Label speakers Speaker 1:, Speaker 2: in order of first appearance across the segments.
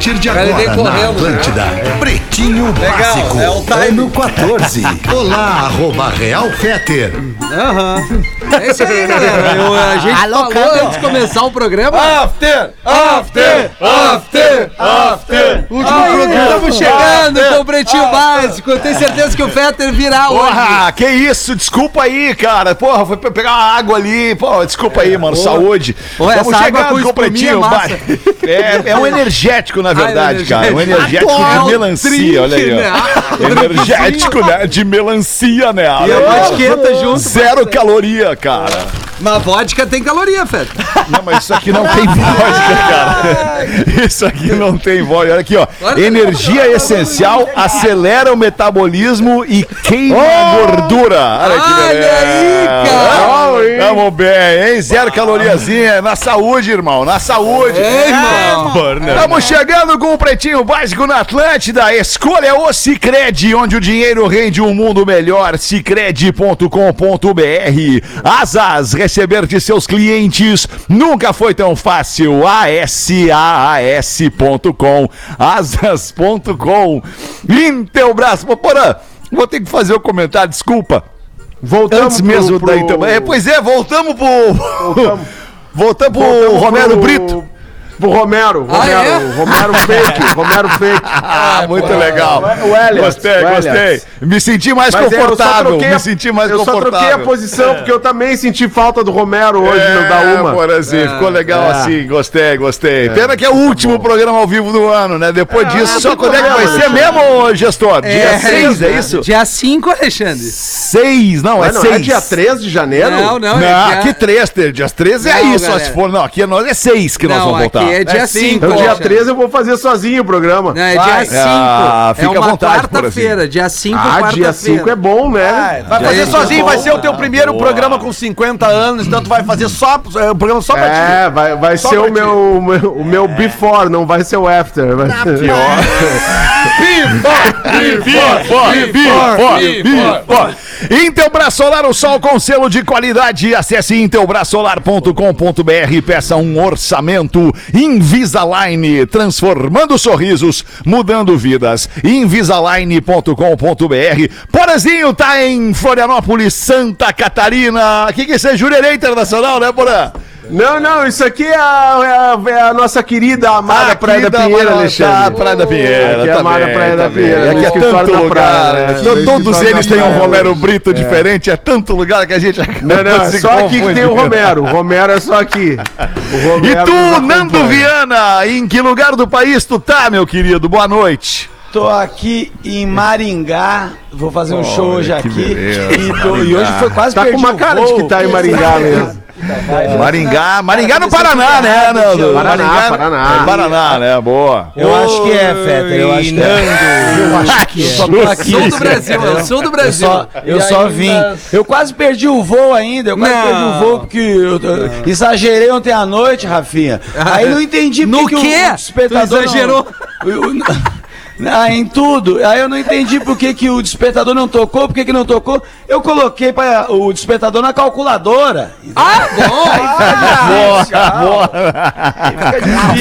Speaker 1: partir de
Speaker 2: Cara,
Speaker 1: agora
Speaker 2: vem
Speaker 1: na
Speaker 2: correndo,
Speaker 1: Atlântida. Pretinho Básico.
Speaker 2: é o time.
Speaker 1: ano 14. Olá, arroba Real Feter.
Speaker 2: É isso aí, galera. Eu- a gente
Speaker 3: Alô,
Speaker 2: falou
Speaker 3: Câmbio.
Speaker 2: antes de começar o programa.
Speaker 4: After! After! After! After!
Speaker 2: Último programa. Estamos chegando com o Pretinho Básico. Eu tenho certeza que o Fetter virá hoje.
Speaker 4: Porra, que isso, desculpa aí, cara. Porra, foi pra pegar uma água ali. Pô, desculpa aí, mano. Saúde.
Speaker 2: Ô, essa
Speaker 4: Estamos chegando com o pretinho.
Speaker 2: é
Speaker 4: vai. É, é um energético, na verdade,
Speaker 2: Ah,
Speaker 4: cara. Um energético
Speaker 2: É
Speaker 4: de melancia,
Speaker 2: drink,
Speaker 4: olha aí.
Speaker 2: né?
Speaker 4: Energético, né? De melancia, né?
Speaker 2: E a vodka junto.
Speaker 4: Zero caloria, cara.
Speaker 2: Mas vodka tem caloria, Fetter.
Speaker 4: Não, mas isso aqui não tem vodka, cara. Isso aqui não tem vodka. Olha aqui, ó. Energia essencial, acelera o metabolismo e queima a gordura. Olha que
Speaker 2: Olha aí, cara.
Speaker 4: Tamo bem, hein? Zero caloriazinha. Na saúde, irmão. Na saúde.
Speaker 2: Ei, irmão.
Speaker 4: Estamos chegando com o Pretinho Básico na Atlântida. Escolha o Cicred, onde o dinheiro rende um mundo melhor. Cicred.com.br. Asas, receber de seus clientes nunca foi tão fácil. ASAAS.com. Asas.com. Intelbras. Porã, vou ter que fazer o comentário, desculpa.
Speaker 5: Voltamos
Speaker 4: Antes mesmo
Speaker 5: pro-
Speaker 4: da
Speaker 5: pro-
Speaker 4: Intelbras. É, pois é, voltamos pro.
Speaker 5: Voltamos.
Speaker 4: Voltamos pro
Speaker 5: Voltamos
Speaker 4: Romero
Speaker 5: pro-
Speaker 4: Brito.
Speaker 5: Pro Romero,
Speaker 2: Ah,
Speaker 5: Romero,
Speaker 2: é?
Speaker 5: Romero fake, Romero fake.
Speaker 4: Ah, muito legal.
Speaker 5: O Elias,
Speaker 4: Gostei,
Speaker 5: o
Speaker 4: gostei. Me senti mais
Speaker 5: Mas é, eu só
Speaker 4: confortável.
Speaker 5: troquei a-
Speaker 4: me senti mais
Speaker 5: eu só
Speaker 4: confortável.
Speaker 5: troquei a posição porque eu também senti falta do Romero hoje no da uma.
Speaker 4: Porazinho, ficou legal
Speaker 5: É.
Speaker 4: assim, gostei, gostei. Pena que é o último programa ao vivo do ano, né? Depois disso, só quando é que vai ser mesmo, gestor? Dia 6, é isso?
Speaker 2: Dia 5, Alexandre.
Speaker 4: 6, não, é
Speaker 5: Mas não
Speaker 4: 6.
Speaker 5: é dia 3 de janeiro?
Speaker 2: Não, não,
Speaker 4: Não,
Speaker 2: é
Speaker 4: aqui 3, dia 13 é isso, só se for. Não, aqui é, nós é 6 que nós vamos voltar.
Speaker 2: Aqui é dia
Speaker 4: cinco.
Speaker 2: 5.
Speaker 5: Então, dia 13 eu vou fazer sozinho o programa.
Speaker 2: Não, é
Speaker 4: Vai.
Speaker 2: dia 5.
Speaker 4: Ah,
Speaker 2: é
Speaker 4: fica à
Speaker 2: uma
Speaker 4: vontade,
Speaker 2: quarta-feira. Dia 5,
Speaker 5: Ah,
Speaker 2: quarta-feira.
Speaker 5: dia 5 é bom, né?
Speaker 3: Vai fazer
Speaker 2: Gente,
Speaker 3: sozinho, vai ser o teu primeiro
Speaker 4: Boa.
Speaker 3: programa com 50 anos, então tu vai fazer só é, o programa só pra ti.
Speaker 5: É, vai, vai
Speaker 3: Só
Speaker 5: ser o meu, o meu, o meu before, não vai ser o after. Vai ser...
Speaker 4: Intelbras Solar, o sol com selo de qualidade. Acesse intelbrasolar.com.br e peça um orçamento. Invisalign, transformando sorrisos, mudando vidas. Invisalign.com.br. Porazinho tá em Florianópolis, Santa Catarina. O que, é Jurerê Internacional, né, Porã?
Speaker 5: Não, não, isso aqui é a, é a- é a nossa querida amada
Speaker 4: Ah,
Speaker 5: Praia da Pinheira, Alexandre.
Speaker 4: Ah, Praia da Pinheira,
Speaker 5: Aqui é a
Speaker 4: tá
Speaker 5: amada Praia da
Speaker 4: tá.
Speaker 5: Pinheira,
Speaker 4: Aqui é tanto lugar,
Speaker 5: praia,
Speaker 4: né?
Speaker 5: né?
Speaker 4: Todos eles têm um. Romero Brito diferente, é tanto lugar que a gente
Speaker 5: Não, não, é só aqui que tem o. Romero. O Romero é só aqui.
Speaker 4: E tu, Nando. Viana, em que lugar do país tu tá, meu querido? Boa noite.
Speaker 6: Tô aqui em Maringá, vou fazer um show hoje
Speaker 4: que
Speaker 6: aqui.
Speaker 4: beleza,
Speaker 6: E, tô- e hoje foi quase
Speaker 5: Tá com
Speaker 6: perdi
Speaker 5: uma
Speaker 6: o
Speaker 5: cara de que tá em Maringá mesmo.
Speaker 4: Maringá, Maringá no Paraná, né, Nando?
Speaker 5: Paraná,
Speaker 4: Maringá-
Speaker 5: Paraná.
Speaker 4: É Paraná, né? Boa.
Speaker 6: Eu acho que é, Feta, eu acho que é. Eu acho que é. Aqui.
Speaker 2: Sul do Brasil, é o sul do
Speaker 6: Eu
Speaker 2: Brasil.
Speaker 6: só, eu só vim. Eu quase perdi o voo ainda. Eu quase
Speaker 2: Não.
Speaker 6: perdi o voo porque eu, eu exagerei ontem à noite, Rafinha. Aí não entendi
Speaker 2: No
Speaker 6: porque
Speaker 2: quê?
Speaker 6: o despertador.
Speaker 2: Tu exagerou?
Speaker 6: Não, eu- eu- Ah, em tudo. Aí eu não entendi por que, que o despertador não tocou, por que, que não tocou. Eu coloquei pra, o despertador na calculadora.
Speaker 2: Ah, bom.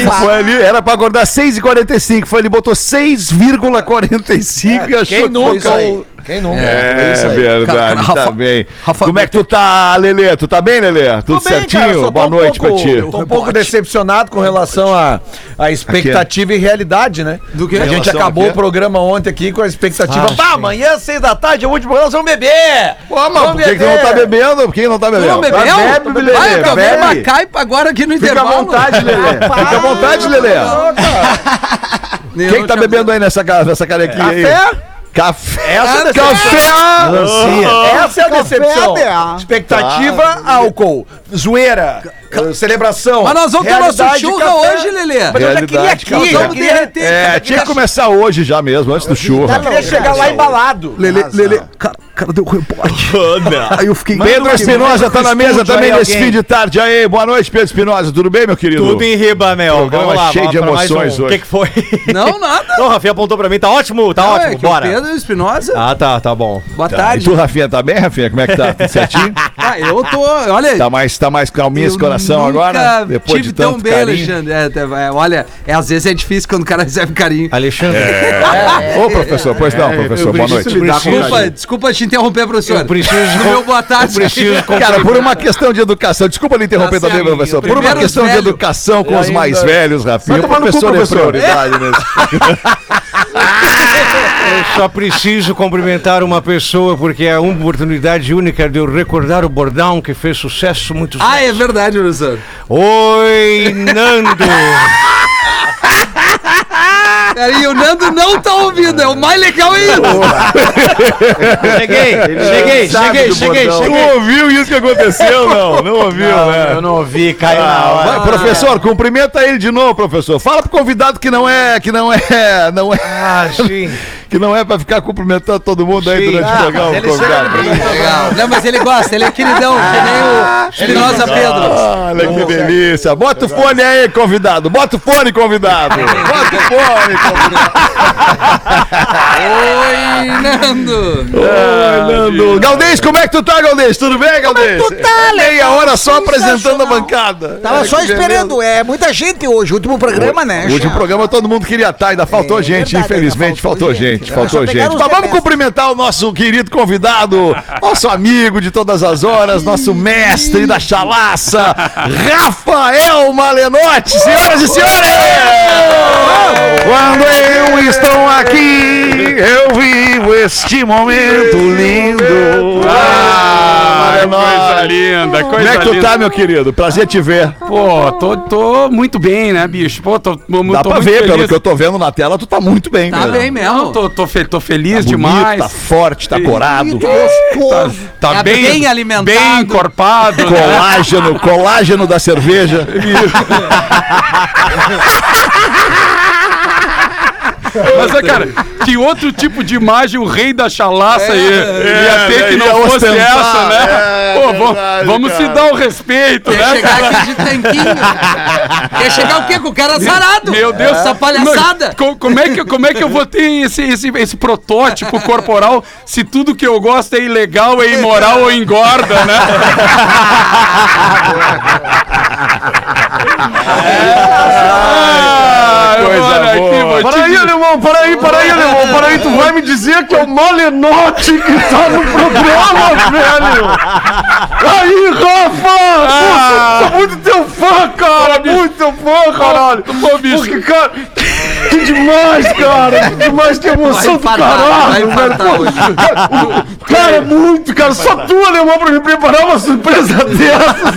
Speaker 4: Foi ali, era pra acordar 6h45, foi ele botou 6,45 e achou
Speaker 3: Quem
Speaker 4: que
Speaker 3: nunca?
Speaker 4: foi-
Speaker 3: hein? Quem nunca?
Speaker 4: É, verdade,
Speaker 2: Rafa-
Speaker 4: tá bem.
Speaker 2: Rafa-
Speaker 4: Como é que tu tá, Lelê? Tu tá bem, Lelê? Tudo
Speaker 3: bem,
Speaker 4: certinho?
Speaker 3: cara,
Speaker 4: Boa
Speaker 3: um
Speaker 4: noite
Speaker 3: pouco-
Speaker 4: pra ti.
Speaker 3: Tô um pouco decepcionado com relação à à expectativa e realidade, né?
Speaker 2: Do quê?
Speaker 3: A gente acabou
Speaker 4: a quê?
Speaker 3: o programa ontem aqui com a expectativa. Pá, amanhã, seis da tarde, é o último programa, nós vamos beber!
Speaker 4: Pô, mas
Speaker 3: Vamos
Speaker 4: por que, que tu não tá bebendo? Por que que não tá bebendo?
Speaker 2: não bebeu?
Speaker 5: bebe, Lelê,
Speaker 2: Vai, eu
Speaker 5: bebe.
Speaker 2: uma caipa agora aqui no
Speaker 5: Fica à
Speaker 2: intervalo.
Speaker 5: vontade, Lelê.
Speaker 4: Fica à vontade, Lelê. Quem tá bebendo aí nessa, nessa carequinha aí?
Speaker 3: Café?
Speaker 4: Café.
Speaker 3: Essa é a
Speaker 4: Café.
Speaker 3: Essa é a decepção.
Speaker 2: Tá.
Speaker 3: Expectativa, álcool, zoeira, celebração.
Speaker 2: Mas nós vamos ter nosso churra hoje, Lelê.
Speaker 3: Mas eu já queria aqui, já
Speaker 2: Vamos derreter.
Speaker 4: É, tinha que começar hoje já mesmo, antes do churra.
Speaker 3: já queria chegar lá embalado.
Speaker 2: Lelê, Lelê, ca-
Speaker 3: cara deu reporte. Aí eu fiquei.
Speaker 4: Pedro Espinosa tá na mesa também nesse fim de tarde. Aí, boa noite, Pedro Espinosa. Tudo bem, meu querido?
Speaker 7: Tudo em riba, meu.
Speaker 4: Programa
Speaker 7: lá,
Speaker 4: cheio de emoções
Speaker 7: um. O
Speaker 4: hoje.
Speaker 7: que, que foi?
Speaker 2: Não, nada.
Speaker 7: Não, o Rafinha apontou pra mim, tá ótimo, tá
Speaker 2: Não,
Speaker 7: ótimo,
Speaker 2: é
Speaker 7: bora.
Speaker 2: O Pedro Espinosa.
Speaker 7: Ah, tá, tá bom.
Speaker 2: Boa
Speaker 4: Tá,
Speaker 2: tarde.
Speaker 4: E tu, Rafinha, tá bem, Rafinha? Como é que tá? Tudo certinho?
Speaker 2: Ah, eu tô. Olha aí.
Speaker 4: Tá mais, tá mais calminho esse coração
Speaker 2: nunca
Speaker 4: agora? Depois
Speaker 2: tive
Speaker 4: de tanto
Speaker 2: tão bem,
Speaker 4: carinho.
Speaker 2: Alexandre. É, é, olha, é, às vezes é difícil quando o cara recebe carinho.
Speaker 7: Alexandre,
Speaker 4: Ô, professor, pois não, professor, boa noite.
Speaker 2: Desculpa, desculpa te interromper, professor.
Speaker 7: Eu preciso-
Speaker 2: No meu boa tarde.
Speaker 7: eu preciso
Speaker 4: Cara, por uma questão de educação, desculpa lhe interromper
Speaker 2: Tá
Speaker 4: também,
Speaker 2: certo.
Speaker 4: professor. Por uma questão de
Speaker 2: velhos.
Speaker 4: educação com os mais velhos, Rafinha. O
Speaker 8: no cu,
Speaker 4: professor é
Speaker 8: professor.
Speaker 4: prioridade mesmo.
Speaker 7: eu só preciso cumprimentar uma pessoa porque é uma oportunidade única de eu recordar o bordão que fez sucesso muitos
Speaker 2: Ah, é verdade, professor.
Speaker 7: Oi, Nando!
Speaker 2: Cara, e o Nando não tá ouvindo, é o mais legal ainda.
Speaker 7: cheguei, cheguei,
Speaker 8: sabe
Speaker 7: cheguei, cheguei,
Speaker 8: bordão.
Speaker 7: cheguei.
Speaker 4: Tu ouviu isso que aconteceu? Não, não ouviu, né?
Speaker 7: Eu não ouvi, caiu na
Speaker 4: Ah,
Speaker 7: hora.
Speaker 4: vai, professor, cumprimenta ele de novo, professor. Fala pro convidado que não é, que não é, não é,
Speaker 7: Ah, sim.
Speaker 4: Que não é pra ficar cumprimentando todo mundo aí
Speaker 7: Sim.
Speaker 4: durante
Speaker 7: Ah,
Speaker 4: o programa,
Speaker 7: ele
Speaker 4: convidado.
Speaker 2: Legal. Não, mas ele gosta, ele é queridão, que nem o Espinosa Pedro.
Speaker 4: Olha que delícia. Bota o fone aí, convidado. Bota o fone, convidado. Bota o fone, convidado.
Speaker 2: Oi, Nando.
Speaker 4: Oi, Nando. Galdês, como é que tu tá, Galdês? Tudo bem, Galdês?
Speaker 9: tu tá,
Speaker 4: Meia hora só apresentando a bancada.
Speaker 9: Tava
Speaker 4: É,
Speaker 9: só
Speaker 4: que
Speaker 9: esperando,
Speaker 4: beleza.
Speaker 9: é muita gente hoje, último programa, né?
Speaker 4: O último programa todo mundo queria estar, ainda faltou
Speaker 9: É
Speaker 4: gente,
Speaker 9: verdade,
Speaker 4: infelizmente, faltou,
Speaker 9: faltou
Speaker 4: gente,
Speaker 9: gente.
Speaker 4: Faltou
Speaker 9: Só pegaram
Speaker 4: gente. Mas vamos cumprimentar o nosso querido convidado, nosso amigo de todas as horas, nosso mestre da chalaça, Rafael Malenotti, senhoras e senhores! Quando eu estou aqui, eu vivo este momento lindo. Ah,
Speaker 10: coisa linda,
Speaker 4: Como
Speaker 10: coisa
Speaker 4: é que tu
Speaker 10: linda.
Speaker 4: tá, meu querido? Prazer te ver.
Speaker 10: Pô, tô, tô muito bem, né, bicho? Pô, tô, tô,
Speaker 4: Dá
Speaker 10: tô
Speaker 4: pra
Speaker 10: muito
Speaker 4: ver, pelo
Speaker 10: feliz.
Speaker 4: que eu tô vendo na tela, tu tá muito bem,
Speaker 2: Tá
Speaker 4: cara.
Speaker 2: bem mesmo.
Speaker 10: tô, tô, fe- tô feliz
Speaker 4: Tá bonito,
Speaker 10: demais.
Speaker 4: tá forte, tá corado.
Speaker 9: Gostoso.
Speaker 10: Tá
Speaker 2: Tá
Speaker 10: bem,
Speaker 2: bem alimentado.
Speaker 10: Bem encorpado. né?
Speaker 4: Colágeno, colágeno da cerveja.
Speaker 10: Mas, é, cara, que outro tipo de imagem o rei da chalaça ia, ia ter que
Speaker 4: ia
Speaker 10: não fosse
Speaker 4: ostentar,
Speaker 10: essa, né?
Speaker 4: é,
Speaker 10: Pô,
Speaker 4: verdade,
Speaker 10: vamos, vamos se
Speaker 4: cara.
Speaker 10: dar o respeito,
Speaker 2: Quer
Speaker 10: né?
Speaker 2: chegar aqui de tanquinho. Quer chegar o quê? Com o cara sarado.
Speaker 10: Meu Deus,
Speaker 2: essa palhaçada.
Speaker 10: Não, co- como, é que, como é que eu vou ter esse, esse, esse protótipo corporal se tudo que eu gosto é ilegal, é imoral ou engorda, né? Ah,
Speaker 4: coisa
Speaker 10: olha aqui,
Speaker 4: boa.
Speaker 8: Para aí, alemão, para aí, para aí, alemão, para aí, tu vai me dizer que é o Malenote que tá no programa, velho! Aí, Rafa! Pô, sou, muito teu fã, cara! Muito teu fã, caralho!
Speaker 10: Pô, bicho.
Speaker 8: Porque, cara, que demais, cara! Que demais, que emoção do caralho, velho!
Speaker 2: infartar
Speaker 8: Pô,
Speaker 2: hoje.
Speaker 8: cara, Cara, muito, cara! Só tu, alemão, pra me preparar uma surpresa dessas!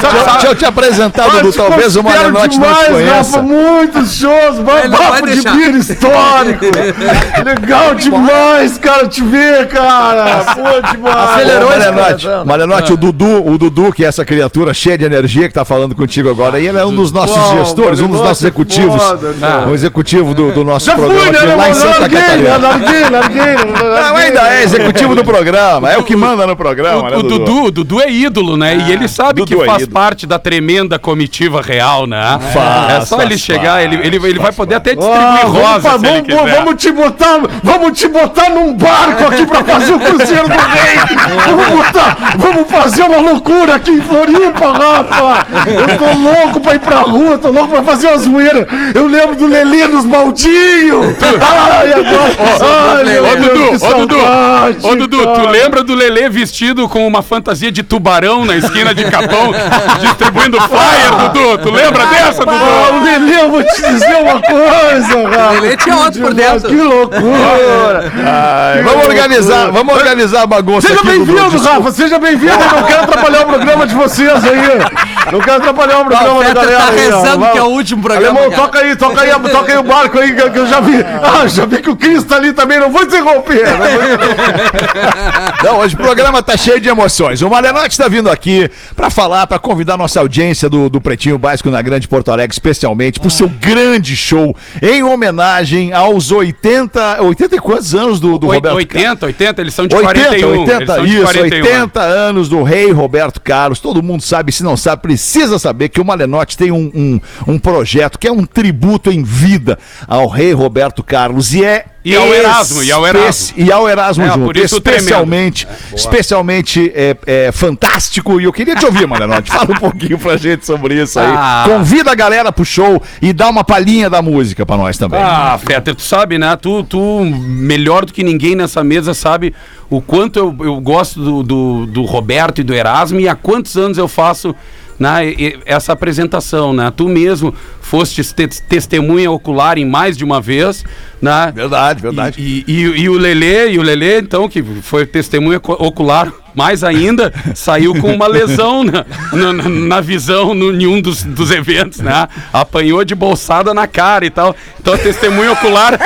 Speaker 4: Deixa, deixa eu te apresentar, Dudu. Talvez o Malenotti não te
Speaker 8: demais,
Speaker 4: conheça.
Speaker 8: Rafa, muitos shows,
Speaker 2: vai
Speaker 8: bafo de bira histórico. Legal demais, cara, te ver, cara. Pô, demais.
Speaker 4: Acelerou, Malenotti. Malenotti, o Dudu, o Dudu, que é essa criatura cheia de energia que tá falando contigo agora, e ele é um dos nossos
Speaker 8: Uau,
Speaker 4: gestores, um dos nossos
Speaker 8: é
Speaker 4: executivos.
Speaker 8: Foda, cara.
Speaker 4: o executivo do, do nosso
Speaker 8: Já
Speaker 4: programa
Speaker 8: fui, né,
Speaker 4: aqui lá em? Santa
Speaker 8: Larguei,
Speaker 4: Catarina.
Speaker 8: larguei, larguei.
Speaker 4: Não, ainda é executivo do programa, é o que manda no programa, né,
Speaker 10: O, o Dudu, o Dudu é ídolo, né? e ele sabe
Speaker 4: Dudu
Speaker 10: que
Speaker 4: é
Speaker 10: faz
Speaker 4: ídolo.
Speaker 10: parte da tremenda comitiva real, né?
Speaker 4: Faz,
Speaker 10: é só
Speaker 4: faz
Speaker 10: ele chegar, ele, ele, ele vai poder até
Speaker 8: Ah,
Speaker 10: distribuir
Speaker 8: vamos,
Speaker 10: rosa
Speaker 8: fa-
Speaker 10: se ele
Speaker 8: vamos,
Speaker 10: quiser.
Speaker 8: vamos te botar, vamos te botar num barco aqui pra fazer o Cruzeiro do Rei. Vamos botar, vamos fazer uma loucura aqui em Floripa, Rafa. Eu tô louco pra ir pra rua, tô louco pra fazer uma zoeira. Eu lembro do Lelê nos baldinhos. Ai, agora.
Speaker 10: Ô, Dudu, ô, Dudu, ô, Dudu, tu lembra do Lelê vestido com uma fantasia de tubarão na esquina de Capão, distribuindo flyer, Dudu? Tu lembra dessa, Dudu?
Speaker 8: o Lelê, eu vou te dizer uma coisa, cara.
Speaker 2: Lelê tinha outro por dentro.
Speaker 8: Que loucura.
Speaker 4: Ai, vamos organizar, vamos organizar a bagunça
Speaker 8: Seja bem-vindo. Rafa, seja bem-vindo. Eu não quero atrapalhar o programa de vocês aí. Não quero atrapalhar o programa
Speaker 2: O
Speaker 8: da
Speaker 2: Fetter
Speaker 8: galera
Speaker 2: tá rezando que é o último programa.
Speaker 8: Alemão, toca aí
Speaker 5: aí, toca aí, toca aí o barco aí, que eu já vi. Ah, já vi que o Cris tá ali também, não vou interromper.
Speaker 4: Não, hoje o programa tá cheio de emoções. O Malenotti tá vindo aqui pra falar, pra convidar nossa audiência do, do Pretinho Básico na Grande Porto Alegre, especialmente pro seu grande show em homenagem aos 80, 80 e quantos anos do, do
Speaker 10: Oi-
Speaker 4: Roberto
Speaker 10: 80, 80, eles são de
Speaker 4: 80,
Speaker 10: 41.
Speaker 4: 80,
Speaker 10: eles são de
Speaker 4: isso,
Speaker 10: 41,
Speaker 4: 80 anos do rei Roberto Carlos. Todo mundo sabe, se não sabe, precisa saber que o Malenotti tem um, um, um projeto que é um tributo em vida ao rei Roberto Carlos e é
Speaker 10: E ao Erasmo, e ao Erasmo.
Speaker 4: E ao Erasmo
Speaker 10: É,
Speaker 4: junto.
Speaker 10: isso o
Speaker 4: especialmente, especialmente é, é, fantástico. E eu queria te ouvir, Malenotti. Fala um pouquinho pra gente sobre isso aí.
Speaker 10: Ah.
Speaker 4: Convida a galera pro show e dá uma palhinha da música pra nós também.
Speaker 10: Ah, Fetter, tu sabe, né? Tu, tu, melhor do que ninguém nessa mesa, sabe o quanto eu, eu gosto do, do, do Roberto e do Erasmo e há quantos anos eu faço né, essa apresentação, né? Tu mesmo foste te- testemunha ocular em mais de uma vez, né?
Speaker 4: Verdade, verdade.
Speaker 10: E, e, e- e o Lelê, e o Lelê, então, que foi testemunha ocular, mais ainda, saiu com uma lesão na, na, na- visão no, em um dos, dos eventos, né? Apanhou de bolsada na cara e tal. Então a testemunha ocular.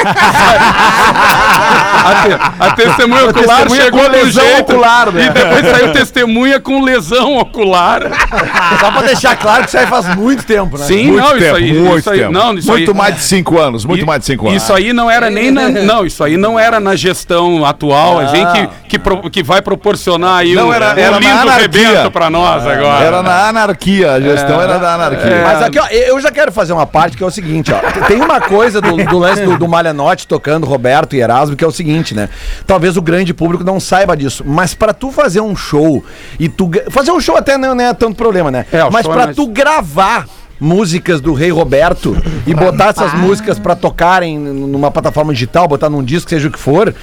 Speaker 10: a, te- a testemunha ocular
Speaker 3: testemunha
Speaker 10: chegou
Speaker 3: com
Speaker 10: do
Speaker 3: lesão
Speaker 10: jeito.
Speaker 3: ocular, né?
Speaker 10: E depois saiu testemunha com lesão ocular.
Speaker 3: Só pra deixar claro que isso aí faz muito tempo, né?
Speaker 10: Sim,
Speaker 4: Muito
Speaker 10: não,
Speaker 4: tempo,
Speaker 10: isso aí.
Speaker 4: muito
Speaker 10: isso aí,
Speaker 4: tempo.
Speaker 10: Não, isso
Speaker 4: muito
Speaker 10: aí,
Speaker 4: mais de cinco anos, muito
Speaker 10: E-
Speaker 4: mais de cinco anos.
Speaker 10: Isso aí não era nem na, não, isso aí não era na gestão atual, a gente que, que, pro- que vai proporcionar aí
Speaker 4: Não,
Speaker 10: um,
Speaker 4: era-
Speaker 10: um
Speaker 4: era na
Speaker 10: lindo rebento pra nós agora.
Speaker 4: Era na anarquia, a gestão era da anarquia.
Speaker 3: Mas aqui, ó, eu já quero fazer uma parte que é o seguinte, ó. Tem uma coisa do, do lance do, do Malhanote tocando Roberto e Erasmo, que é o seguinte, né? Talvez o grande público não saiba disso, mas pra tu fazer um show e tu. Fazer um show até não, não é tanto problema, né?
Speaker 10: É, o
Speaker 3: mas
Speaker 10: show é
Speaker 3: pra
Speaker 10: mais-
Speaker 3: tu gravar músicas do Rei Roberto e botar essas músicas pra tocarem numa plataforma digital, botar num disco, seja o que for,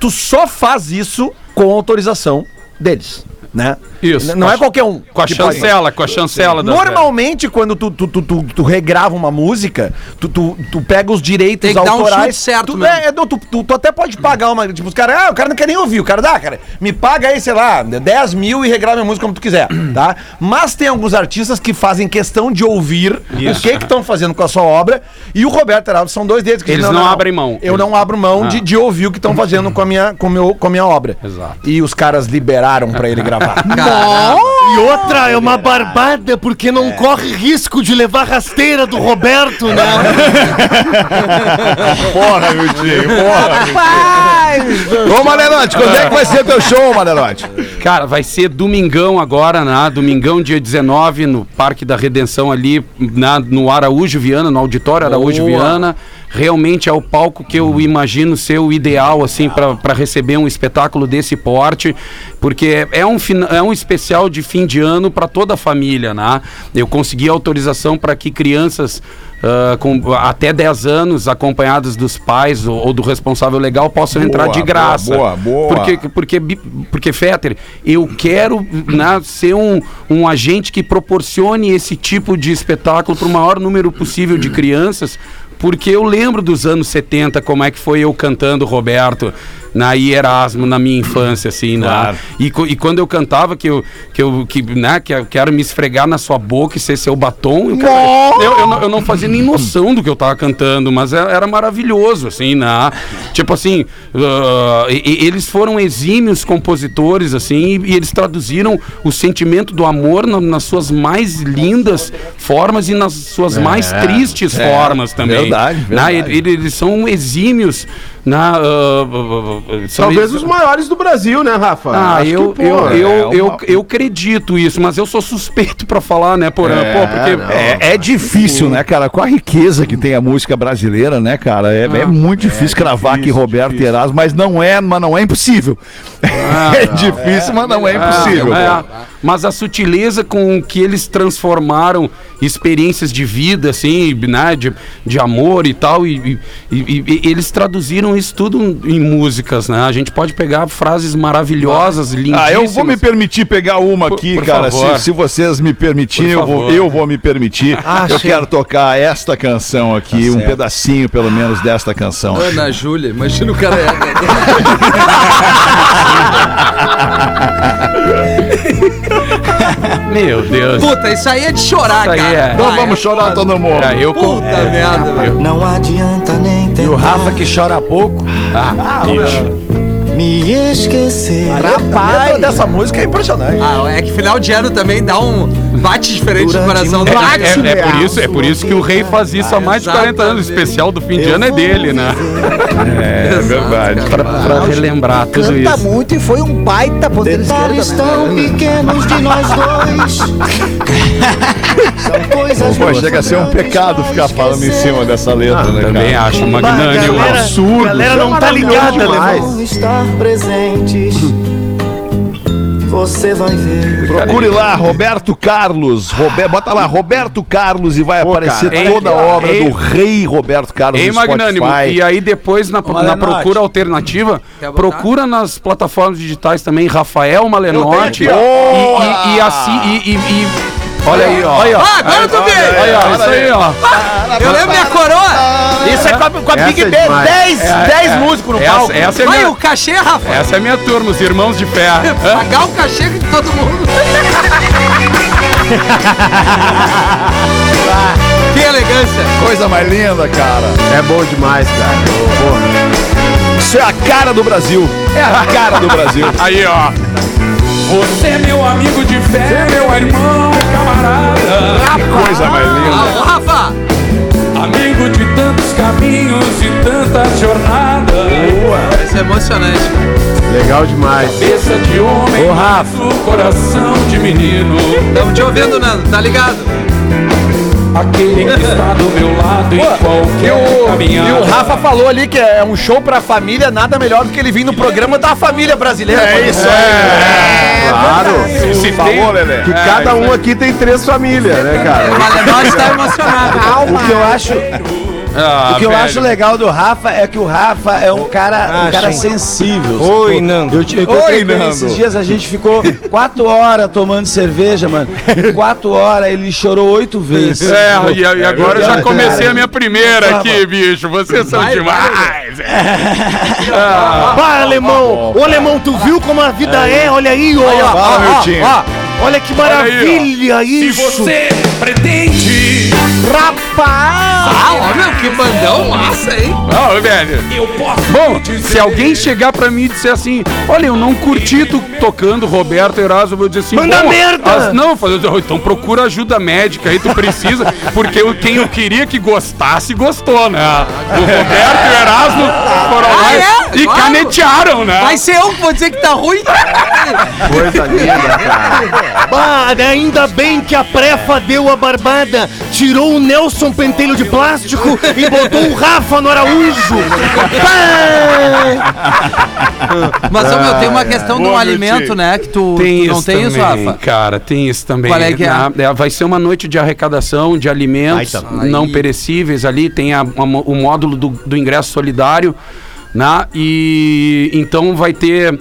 Speaker 3: tu só faz isso com autorização deles, né?
Speaker 10: Isso,
Speaker 3: N- Não é qualquer um.
Speaker 10: Com a
Speaker 3: pode-
Speaker 10: chancela, com a chancela
Speaker 3: Normalmente, quando tu, tu, tu, tu, tu regrava uma música, tu, tu, tu pega os direitos
Speaker 2: Tem que dar um
Speaker 3: autorais.
Speaker 2: chute certo
Speaker 3: tu,
Speaker 2: mesmo.
Speaker 3: é, não, tu, tu, tu até pode pagar uma. Tipo, os caras, ah, o cara não quer nem ouvir. O cara dá, cara, me paga aí, sei lá, 10 mil e regrava a música como tu quiser, tá? Mas tem alguns artistas que fazem questão de ouvir o que que estão fazendo com a sua obra. E o Roberto Eraldo são dois deles. Que
Speaker 10: Eles
Speaker 3: dizem,
Speaker 10: não abrem mão.
Speaker 3: Eu não abro mão
Speaker 10: Ah.
Speaker 3: de, de ouvir o que estão fazendo com a minha, com meu, com a minha obra.
Speaker 10: Exato.
Speaker 3: E os caras liberaram pra ele gravar. Aww.
Speaker 5: E outra é uma barbada, porque não corre risco de levar rasteira do Roberto, né?
Speaker 4: Porra, Miltinho, porra. Ô, Malenote, quando é que vai ser teu show, Malenote?
Speaker 10: Cara, vai ser domingão agora, né? Domingão, dia 19, no Parque da Redenção ali, na, no Araújo Viana, no Auditório Araújo Viana. Realmente é o palco que eu imagino ser o ideal, assim, para receber um espetáculo desse porte, porque é um, é um especial de fim de ano para toda a família, né? Eu consegui autorização para que crianças ah, com até 10 anos, acompanhadas dos pais ou, ou do responsável legal, possam entrar de
Speaker 4: boa,
Speaker 10: graça.
Speaker 4: boa, boa.
Speaker 10: Porque, porque, bi- porque Fetter, eu quero né, ser um, um agente que proporcione esse tipo de espetáculo para o maior número possível de crianças, porque eu lembro dos anos 70, como é que foi eu cantando Roberto na e Erasmo na minha infância, assim,
Speaker 4: Claro.
Speaker 10: né? E, co- e quando eu cantava que eu, que eu que, né, que eu quero me esfregar na sua boca e ser seu batom, eu, cara, eu, eu, não, eu não fazia nem noção do que eu tava cantando, mas era, era maravilhoso, assim, né? Tipo assim, ah, e- eles foram exímios compositores, assim, e, e eles traduziram o sentimento do amor na- nas suas mais lindas formas e nas suas mais tristes formas também.
Speaker 4: verdade,
Speaker 10: né?
Speaker 4: verdade.
Speaker 10: Ele- ele- Eles são exímios na. ah, ah, ah, são
Speaker 5: Talvez os maiores do Brasil, né, Rafa?
Speaker 10: ah,
Speaker 5: Acho que,
Speaker 10: eu,
Speaker 5: pô,
Speaker 10: eu,
Speaker 4: é
Speaker 10: eu,
Speaker 4: uma-
Speaker 10: eu, eu acredito isso, mas eu sou suspeito pra falar, né, Porã? Pô, porque.
Speaker 4: É, é difícil, né, cara? Com a riqueza que tem a música brasileira, né, cara? É, é muito difícil cravar aqui Roberto e Erasmo, mas não é, mas não é impossível. é difícil, mas não é impossível.
Speaker 10: Mas a sutileza com que eles transformaram experiências de vida, assim, né, de, de amor e tal, e, e- e- e eles traduziram isso tudo em músicas, né? A gente pode pegar frases maravilhosas, lindíssimas.
Speaker 4: Ah, eu vou me permitir pegar uma
Speaker 10: Por-
Speaker 4: aqui,
Speaker 10: por
Speaker 4: cara.
Speaker 10: favor.
Speaker 4: Se, se vocês me permitirem,
Speaker 10: Por
Speaker 4: eu vou, eu vou me permitir. eu quero tocar esta canção aqui, um pedacinho, pelo menos, desta canção.
Speaker 2: Ana Júlia, imagina o cara. é-
Speaker 10: Meu Deus.
Speaker 2: Puta, isso aí é de chorar,
Speaker 10: Isso
Speaker 2: cara.
Speaker 10: é.
Speaker 4: Então
Speaker 2: Vai,
Speaker 4: vamos
Speaker 2: é
Speaker 4: chorar
Speaker 2: foda.
Speaker 4: todo mundo.
Speaker 10: É, eu.
Speaker 2: Puta merda, velho.
Speaker 11: Não adianta nem
Speaker 6: E o Rafa que chora pouco.
Speaker 10: Ah, bicho.
Speaker 11: me esquecer.
Speaker 3: A letra dessa música é impressionante.
Speaker 2: Ah, é que final de ano também dá um bate diferente no coração do
Speaker 10: É,
Speaker 2: Bate.
Speaker 10: é- é por isso, é por isso que o rei faz isso há mais de 40 anos. O especial do fim de ano é dele, né?
Speaker 4: É verdade.
Speaker 10: Pra, pra relembrar tudo
Speaker 9: Canta
Speaker 10: isso.
Speaker 9: muito e foi um baita ponteiro
Speaker 11: Detalhes
Speaker 9: esquerdo,
Speaker 11: tão
Speaker 9: né?
Speaker 11: pequenos de nós dois. São coisas
Speaker 4: Pô, chega a ser um pecado ficar falando em cima dessa letra, né,
Speaker 10: Também
Speaker 4: cara?
Speaker 10: acho magnânimo.
Speaker 5: galera-
Speaker 10: absurdo.
Speaker 5: galera não tá ligada, né?
Speaker 11: Estar presentes. Você vai ver.
Speaker 4: Procure lá, Roberto Carlos. Bota lá, Roberto Carlos e vai aparecer
Speaker 10: cara.
Speaker 4: toda a
Speaker 10: Ei,
Speaker 4: obra
Speaker 10: ei.
Speaker 4: do rei Roberto Carlos
Speaker 10: Ei, Magnânimo,
Speaker 4: Spotify.
Speaker 10: e aí depois na, na procura alternativa, procura nas plataformas digitais também Rafael Malenotti e, e, e assim e, e- e- olha aí, ó. Olha,
Speaker 2: Ah, agora tu vê!
Speaker 10: aí, ó, isso aí, ó.
Speaker 2: Eu lembro minha coroa!
Speaker 3: Isso é com a, com a Big
Speaker 5: é
Speaker 3: B,
Speaker 5: demais.
Speaker 3: 10 10 músicos no palco.
Speaker 10: Essa, é
Speaker 2: Vai,
Speaker 10: minha,
Speaker 2: o cachê, Rafa!
Speaker 10: essa é minha turma, os irmãos de. Hã?
Speaker 2: Pagar o cachê de todo mundo. que elegância!
Speaker 4: Coisa mais linda, cara.
Speaker 5: É bom demais, cara.
Speaker 4: Isso é a cara do Brasil. É a cara do Brasil.
Speaker 10: Aí, ó.
Speaker 12: Você é meu amigo de fé, meu irmão, camarada.
Speaker 4: Que coisa mais linda.
Speaker 2: Ô, Rafa!
Speaker 12: Amigo de tantos caminhos e tantas jornadas.
Speaker 2: Isso é emocionante.
Speaker 5: Legal demais.
Speaker 12: Cabeça de homem,
Speaker 5: Ô, Rafa.
Speaker 12: coração de menino.
Speaker 2: Estamos te ouvindo, Nando, tá ligado?
Speaker 12: Aquele que está do meu lado em
Speaker 3: E
Speaker 12: qualquer
Speaker 3: o,
Speaker 12: caminhada.
Speaker 3: e o Rafa falou ali que é um show pra família, nada melhor do que ele vir no programa da família brasileira.
Speaker 4: É isso aí.
Speaker 5: Claro.
Speaker 10: Se, se tem,
Speaker 4: Falou, Lelê.
Speaker 5: Que cada um aqui tem três famílias, né,
Speaker 2: O
Speaker 5: cara?
Speaker 2: Malenotti tá emocionado.
Speaker 6: O que eu acho,
Speaker 10: Ah,
Speaker 6: o que eu
Speaker 10: velho.
Speaker 6: acho legal do Rafa é que o Rafa é um cara, um cara sensível.
Speaker 7: Oi,
Speaker 6: sacou?
Speaker 7: Nando.
Speaker 6: Eu, te- eu
Speaker 4: Oi,
Speaker 6: ele
Speaker 4: Nando.
Speaker 6: Esses dias a gente ficou quatro horas tomando cerveja, mano. Quatro horas ele chorou oito vezes.
Speaker 10: É, e, e agora eu já comecei a minha primeira aqui, bicho. Vocês são demais.
Speaker 5: Vai, alemão! Ô, alemão, tu viu como a vida é? Olha aí, ó!
Speaker 4: Fala, meu time.
Speaker 5: Olha que
Speaker 10: aí,
Speaker 5: maravilha
Speaker 12: Se
Speaker 5: isso!
Speaker 12: você pretende,
Speaker 2: Ah, ó, meu, que bandão massa, hein?
Speaker 10: Ó, velho.
Speaker 12: eu posso
Speaker 10: Bom, se alguém chegar pra mim e disser assim, olha, eu não curti tu tocando Roberto Erasmo, eu vou dizer assim,
Speaker 5: Manda
Speaker 10: bom,
Speaker 5: merda!
Speaker 10: as- não, fazer, então procura ajuda médica aí, tu precisa, porque eu, quem eu queria que gostasse, gostou, né? O Roberto e o Erasmo foram lá
Speaker 2: Ah,
Speaker 10: e-
Speaker 2: é?
Speaker 10: e
Speaker 2: Claro.
Speaker 10: canetearam, né?
Speaker 2: Vai ser eu que vou dizer que tá ruim?
Speaker 5: Coisa linda, cara! Bah, ainda bem que a Prefa deu a barbada, tirou o Nelson Pentelho de plástico e botou o Rafa no Araújo!
Speaker 2: Mas, ô, meu, tem uma questão do alimento, né? Que tu,
Speaker 10: Tem
Speaker 2: tu não
Speaker 10: isso
Speaker 2: tem isso,
Speaker 10: também,
Speaker 2: Rafa?
Speaker 10: cara, tem isso também.
Speaker 2: Qual é que é?
Speaker 10: né? Vai ser uma noite de arrecadação de alimentos
Speaker 2: Ai,
Speaker 10: não
Speaker 2: aí.
Speaker 10: perecíveis ali, tem a- a mo- o módulo do, do ingresso solidário, né? E então vai ter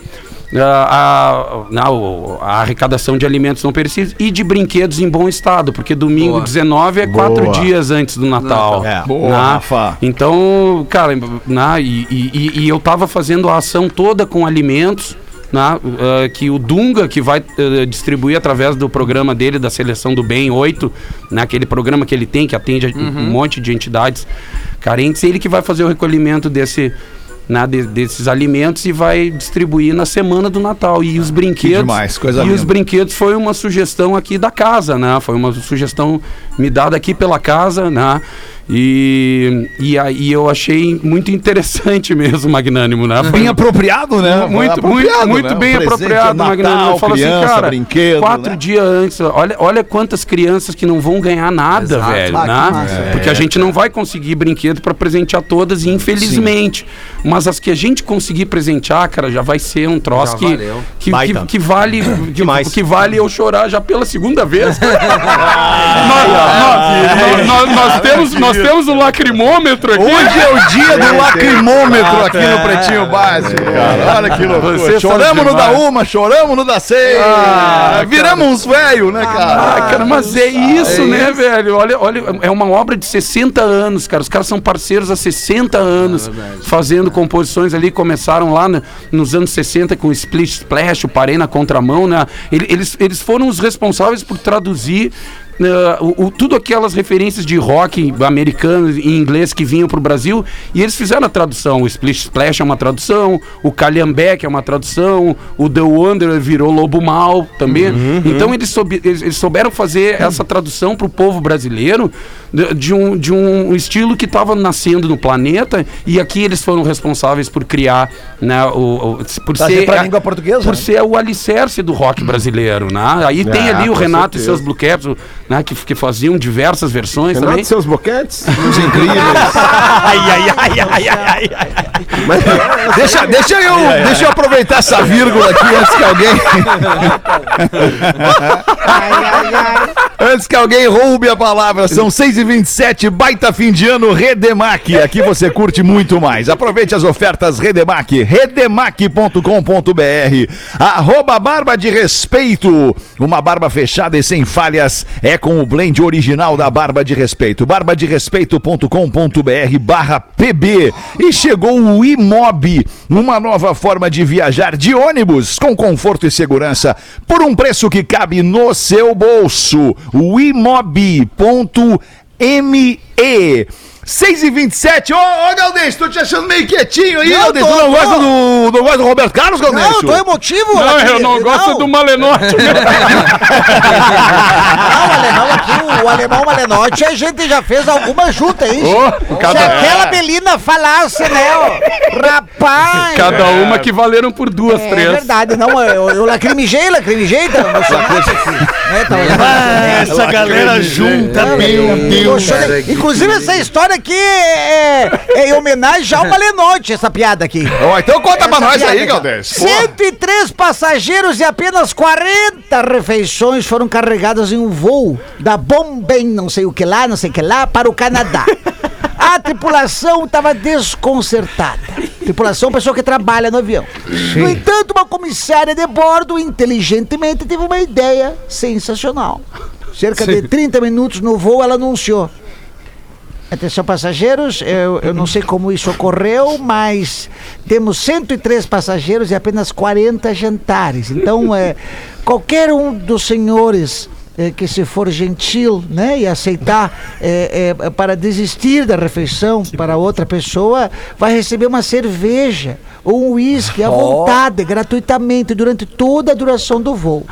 Speaker 10: ah, a, não, o- a arrecadação de alimentos não perecíveis e de brinquedos em bom estado, porque domingo
Speaker 2: Boa.
Speaker 10: 19 é quatro dias antes do Natal.
Speaker 4: É.
Speaker 10: né?
Speaker 4: Boa, Rafa.
Speaker 10: Então, cara, né, e, e- e eu tava fazendo a ação toda com alimentos. né, eh, que o Dunga, que vai eh, distribuir através do programa dele, da Seleção do Bem 8, né, aquele programa que ele tem, que atende a um monte de entidades carentes, ele que vai fazer o recolhimento desse, né, de- desses alimentos e vai distribuir na semana do Natal. E os brinquedos.
Speaker 4: demais, coisa
Speaker 10: e
Speaker 4: linda.
Speaker 10: os brinquedos foi uma sugestão aqui da casa, né? Foi uma sugestão me dada aqui pela casa, né? E, e aí eu achei muito interessante mesmo, Magnânimo, né? Foi
Speaker 4: Bem apropriado, né?
Speaker 10: muito,
Speaker 4: Apropriado,
Speaker 10: muito, muito
Speaker 4: né?
Speaker 10: bem
Speaker 4: Um
Speaker 10: apropriado,
Speaker 4: Natal,
Speaker 10: Magnânimo. Eu falo assim, cara,
Speaker 4: brinquedo,
Speaker 10: quatro
Speaker 4: né?
Speaker 10: dias antes, olha, olha quantas crianças que não vão ganhar nada,
Speaker 2: Exato.
Speaker 10: velho,
Speaker 9: Ah, que
Speaker 10: né?
Speaker 9: massa.
Speaker 10: Porque a gente não vai conseguir brinquedo para presentear todas, infelizmente. Mas as que a gente conseguir presentear, cara, já vai ser um troço que, que, que, que vale que,
Speaker 5: Demais.
Speaker 10: que vale eu chorar já pela segunda vez. nós, nós- nós- nós temos, nós temos o lacrimômetro aqui.
Speaker 4: Hoje é o dia do lacrimômetro aqui no Pretinho Básico, cara. Olha que loucura.
Speaker 10: Vocês são
Speaker 4: Choramos no da uma, choramos no da seis.
Speaker 10: Ah,
Speaker 4: Viramos uns velhos, né, cara?
Speaker 10: Ah, cara, mas é isso, né, velho? Olha, olha, é uma obra de 60 anos, cara. Os caras são parceiros há 60 anos fazendo composições ali. Começaram lá no- nos anos 60 com o Split Splash, o Parei na Contramão, né? Ele- Eles, eles foram os responsáveis por traduzir. Né, o, tudo aquelas referências de rock americano e inglês que vinham para o Brasil e eles fizeram a tradução. O Split Splash é uma tradução, o Calhambeck é uma tradução, o The Wanderer virou Lobo Mal também. Então eles, soube- eles- eles souberam fazer essa tradução para o povo brasileiro de, de um, de um estilo que estava nascendo no planeta e aqui eles foram responsáveis por criar, né, o, o- por
Speaker 3: Trazer
Speaker 10: ser a-
Speaker 3: língua portuguesa,
Speaker 10: por
Speaker 3: né?
Speaker 10: ser o alicerce do rock brasileiro, né? Aí tem ali o Renato e seus Blue Caps, o- né, que, que faziam diversas versões
Speaker 5: Renato
Speaker 10: também.
Speaker 5: seus boquetes?
Speaker 4: Os incríveis.
Speaker 3: Ai, ai, ai, ai, ai, ai.
Speaker 4: Deixa, deixa, eu, deixa eu aproveitar essa vírgula aqui antes que alguém. Antes que alguém roube a palavra, são 6h27, baita fim de ano Redemac. Aqui você curte muito mais. Aproveite as ofertas Redemac, redemac.com.br. Arroba Barba de Respeito. Uma barba fechada e sem falhas é com o blend original da Barba de Respeito. barbaderespeito.com.br barra PB. E chegou o Imob, uma nova forma de viajar de ônibus com conforto e segurança por um preço que cabe no seu bolso. O imob.me 6 e 27 Ô, ô Galdêncio, tô te achando meio quietinho aí,
Speaker 9: Não,
Speaker 4: Galdêncio.
Speaker 9: tô,
Speaker 4: Tu não gosta do, não gosta do Roberto Carlos,
Speaker 9: Não,
Speaker 4: Galdêncio?
Speaker 9: eu tô emotivo.
Speaker 10: Não,
Speaker 9: aqui.
Speaker 10: eu não gosto do Malenote.
Speaker 9: Não, alemão alemão malenote, a gente já fez alguma junta, hein?
Speaker 10: Ô, cada-
Speaker 9: Se aquela Belina falasse, né, ó, rapaz.
Speaker 10: Cada uma que valeram por duas,
Speaker 9: É
Speaker 10: três.
Speaker 9: verdade, não, eu, eu lacrimijei, lacrimijei, tá emocionado aqui. É, tá
Speaker 5: Essa galera junta,
Speaker 9: Eu chorei. Inclusive, essa história aqui é, é em homenagem ao Malenote, essa piada aqui.
Speaker 4: Então conta pra
Speaker 9: Essa
Speaker 4: nós aí. Galdêncio.
Speaker 9: 103 passageiros e apenas 40 refeições foram carregadas em um voo da Bombay, não sei o que lá, não sei o que lá, para o Canadá. A tripulação estava desconcertada. Tripulação, pessoa que trabalha no avião. No entanto, uma comissária de bordo inteligentemente teve uma ideia sensacional. Cerca de 30 minutos no voo, ela anunciou. Atenção, passageiros, eu, eu não sei como isso ocorreu, mas temos 103 passageiros e apenas 40 jantares. Então, é, qualquer um dos senhores é, que se for gentil né, e aceitar é, é, para desistir da refeição para outra pessoa, vai receber uma cerveja ou um uísque à vontade, gratuitamente, durante toda a duração do voo.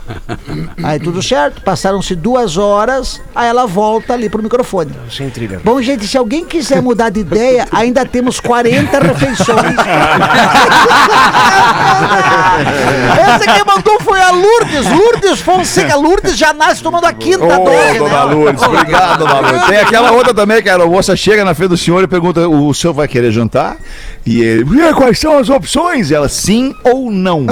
Speaker 9: Aí tudo certo, passaram-se duas horas, aí ela volta ali pro microfone.
Speaker 5: Sem trilha.
Speaker 9: Bom, gente, se alguém quiser mudar de ideia, ainda temos 40 refeições. Essa que mandou foi a Lourdes. Lourdes Fonseca. Lourdes já nasce tomando a quinta
Speaker 4: Ô,
Speaker 9: dose,
Speaker 4: dona
Speaker 9: né?
Speaker 4: Lourdes, obrigado, dona Lourdes. Tem aquela outra também, que a moça chega na frente do senhor e pergunta: o senhor vai querer jantar? E ele, "E quais são as opções? Ela, sim ou não?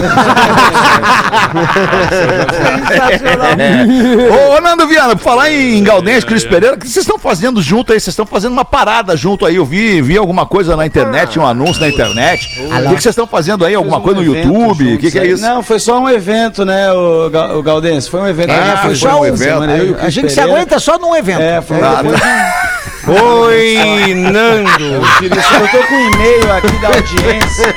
Speaker 4: Ô, ô, Nando Viana, por falar em Galdense, Cris Pereira, o que vocês estão fazendo junto aí? Vocês estão fazendo uma parada junto aí. Eu vi, vi alguma coisa na internet, um anúncio na internet. O que vocês estão fazendo aí? Alguma coisa no YouTube? O que, que é
Speaker 6: aí.
Speaker 4: isso?
Speaker 6: Não, foi só um evento, né, o, Ga- o Galdense? Foi um evento.
Speaker 4: Ah,
Speaker 6: né?
Speaker 4: foi
Speaker 6: só
Speaker 4: um evento.
Speaker 6: semana, eu o
Speaker 9: A gente se aguenta só num evento.
Speaker 6: É, foi
Speaker 4: Ah,
Speaker 7: Oi, Nando.
Speaker 6: Eu tô com um e-mail aqui da audiência.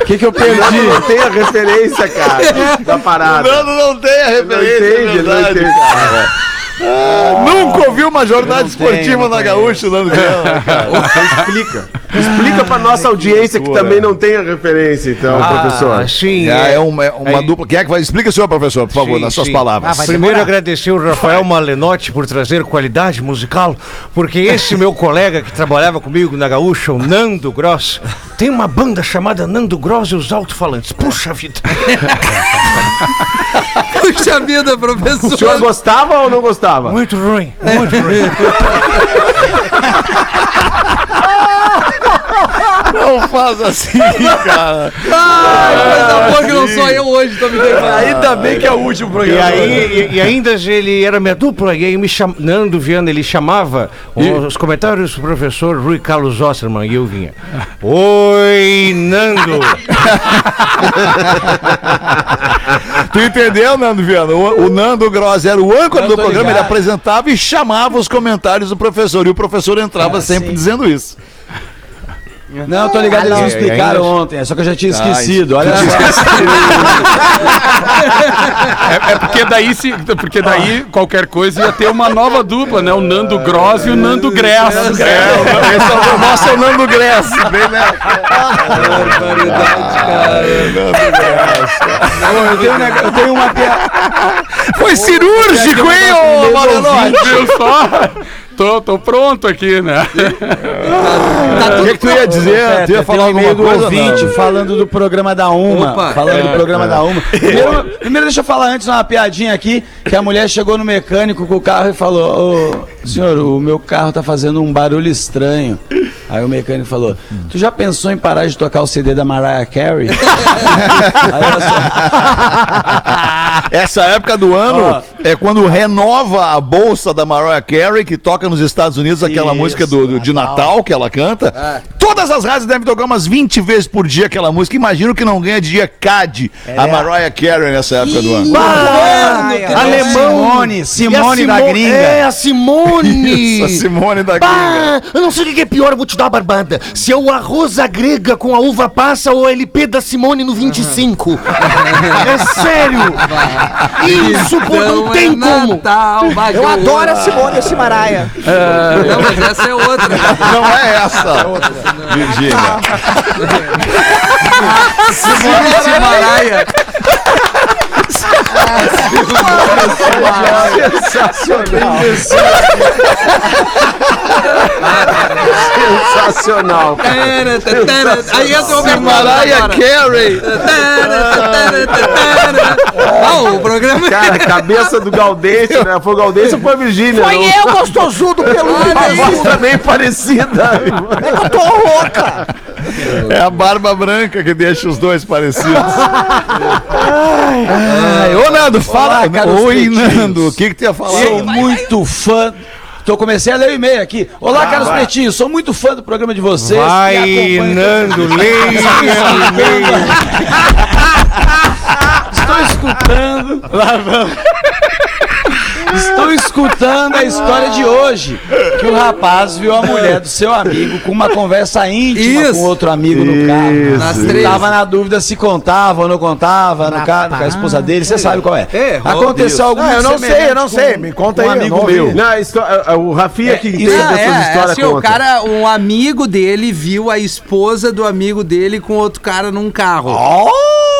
Speaker 6: O que, que eu perdi?
Speaker 5: Não tem a referência, cara, da parada.
Speaker 4: Nando não tem a referência,
Speaker 5: entende,
Speaker 4: é
Speaker 5: não
Speaker 4: verdade,
Speaker 5: entende.
Speaker 4: cara. Ah, nunca ouviu uma jornada esportiva
Speaker 6: tenho,
Speaker 4: na. Gaúcha, Nando Viana, cara.
Speaker 5: Explica. Explica pra nossa audiência que também não tem a referência, então, professor.
Speaker 7: Ah, sim.
Speaker 4: É,
Speaker 7: é.
Speaker 4: é uma, é dupla. Quem é que vai? Explica, senhor professor, por favor,
Speaker 7: Sim,
Speaker 4: nas suas
Speaker 7: sim.
Speaker 4: palavras.
Speaker 9: Ah,
Speaker 7: Primeiro
Speaker 9: demorar.
Speaker 7: agradecer o Rafael Malenotti por trazer qualidade musical, porque esse meu colega que trabalhava comigo na Gaúcha, o Nando Gross, tem uma banda chamada Nando Gross e os Alto-Falantes. Puxa vida!
Speaker 2: Puxa vida,
Speaker 5: O senhor
Speaker 2: professor.
Speaker 5: gostava ou não gostava?
Speaker 7: Muito ruim, muito ruim.
Speaker 4: Não faz assim, cara.
Speaker 2: Ai, coisa boa que não sou eu hoje, tô me queimando.
Speaker 3: Ainda bem que é o último
Speaker 7: E,
Speaker 3: programa.
Speaker 7: aí, e, e ainda ele era minha dupla, e aí me cham... Nando Viana, ele chamava os comentários do professor Rui Carlos Osterman, e eu vinha. Oi, Nando!
Speaker 4: Tu entendeu, Nando Viana? O, o Nando Gross era o âncora do programa, ele
Speaker 6: ligado.
Speaker 4: apresentava e chamava os comentários do professor. E o professor entrava
Speaker 6: Ah,
Speaker 4: sempre
Speaker 6: sim.
Speaker 4: dizendo isso.
Speaker 6: Não, eu tô ligado, eles me
Speaker 7: É,
Speaker 6: explicaram
Speaker 7: ainda-
Speaker 6: ontem, só que eu já tinha esquecido. Olha só.
Speaker 10: É, é porque daí, se, porque daí qualquer coisa ia ter uma nova dupla, né? O Nando Gross e o Nando Gress.
Speaker 4: Esse é o nosso é o Nando Gress. Bem, né?
Speaker 6: Eu, tenho um neg- eu tenho uma piada.
Speaker 4: Foi cirúrgico, hein, ô Malenotti?
Speaker 10: Viu só? Tô, tô pronto aqui, né?
Speaker 4: O que, que tu ia dizer? Tu ia falar
Speaker 6: um
Speaker 4: alguma
Speaker 6: do
Speaker 4: coisa?
Speaker 6: ouvinte
Speaker 4: não?
Speaker 6: falando do programa da Uma.
Speaker 2: Opa.
Speaker 6: falando do programa da Uma. Primeiro, primeiro, deixa eu falar antes uma piadinha aqui, que a mulher chegou no mecânico com o carro e falou, ô, senhor, o meu carro tá fazendo um barulho estranho. Aí o mecânico falou, tu já pensou em parar de tocar o CD da Mariah Carey? Aí ela só-
Speaker 4: Essa época do ano
Speaker 6: Ó.
Speaker 4: é quando renova a bolsa da Mariah Carey, que toca nos Estados Unidos aquela
Speaker 6: Isso,
Speaker 4: música do, do- de Natal que ela canta. Todas as rádios devem tocar umas 20 vezes por dia aquela música. Imagino que não ganha dia CAD a Mariah Carey nessa época do ano.
Speaker 6: Simone, Simone da gringa.
Speaker 13: É, a Simone.
Speaker 4: Essa Simone da gringa.
Speaker 13: Bah, eu não sei o que que é pior, eu vou te uma barbada. Se é o arroz grega com a uva passa ou a LP da Simone no 25. é sério. Isso, pô, não tem
Speaker 2: é
Speaker 13: como.
Speaker 2: Natal,
Speaker 9: Eu adoro a Simone Simaraia.
Speaker 2: Não, mas essa é outra.
Speaker 4: Não é essa, Virgínia.
Speaker 2: Simone Simaraia.
Speaker 5: Sensacional.
Speaker 2: Tara, tara, tara. Aí entra o Roberto
Speaker 4: Mariah. Carey.
Speaker 2: Ah, o programa
Speaker 5: Cara, cabeça do Galdêncio, né? Foi o Galdêncio ou foi a Virgínia?
Speaker 9: Foi
Speaker 5: Não-
Speaker 9: eu, gostosudo, peludo.
Speaker 5: A voz também parecida.
Speaker 9: Eu tô louca.
Speaker 4: É a barba branca que deixa os dois parecidos. Ai, ô, Nando, fala.
Speaker 6: Olá,
Speaker 4: Oi,
Speaker 6: pretinhos.
Speaker 4: Nando, o que, que tu ia falar?
Speaker 6: Sou muito fã. Tô comecei a ler o e-mail aqui. Olá, caros pretinhos. Sou muito fã do programa de vocês.
Speaker 7: Vai, Nando, leia o e-mail.
Speaker 6: Estou escutando. Lá vamos. Estou escutando a história de hoje. Que o rapaz viu a mulher do seu amigo com uma conversa íntima
Speaker 2: Isso.
Speaker 6: com outro amigo no carro.
Speaker 2: Nas três.
Speaker 6: Tava na dúvida se contava ou não contava no carro, com a esposa dele. Você sabe qual é.
Speaker 2: É,
Speaker 6: Aconteceu algo
Speaker 5: Ah, eu não sei, eu não
Speaker 6: com
Speaker 5: sei. Me conta
Speaker 6: um
Speaker 5: aí,
Speaker 6: amigo
Speaker 5: eu não
Speaker 6: meu.
Speaker 5: Não, o Rafinha que entende
Speaker 2: Ah,
Speaker 5: dessas
Speaker 2: é, é
Speaker 5: histórias
Speaker 2: assim, o
Speaker 5: conta.
Speaker 2: cara, um amigo dele viu a esposa do amigo dele com outro cara num carro.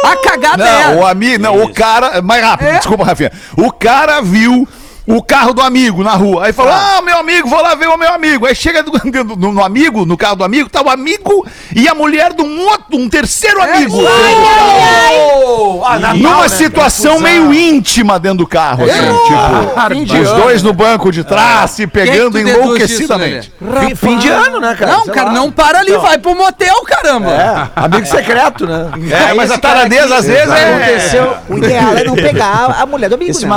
Speaker 2: A cagada
Speaker 4: Não,
Speaker 2: é.
Speaker 4: o amigo, não, o cara, mais rápido, desculpa, Rafinha. O cara viu o carro do amigo na rua. Aí falou: Ah, meu amigo, vou lá ver o meu amigo. Aí chega do- no, no- no amigo, no carro do amigo, tá o amigo e a mulher de um outro, um terceiro amigo.
Speaker 6: Ah,
Speaker 4: E uma situação meio íntima dentro do carro, assim, tipo, os dois no banco de trás, se pegando
Speaker 2: tu deduz
Speaker 4: enlouquecidamente.
Speaker 2: disso,
Speaker 3: Fim, fim de ano, né, cara?
Speaker 2: Não,
Speaker 3: Sei
Speaker 2: cara,
Speaker 3: lá.
Speaker 2: não para ali, vai pro motel, caramba.
Speaker 3: É, amigo secreto, né?
Speaker 4: É, mas a taradeza às vezes é.
Speaker 6: Aconteceu.
Speaker 9: O ideal é não pegar a mulher do amigo.
Speaker 6: Esse
Speaker 9: né?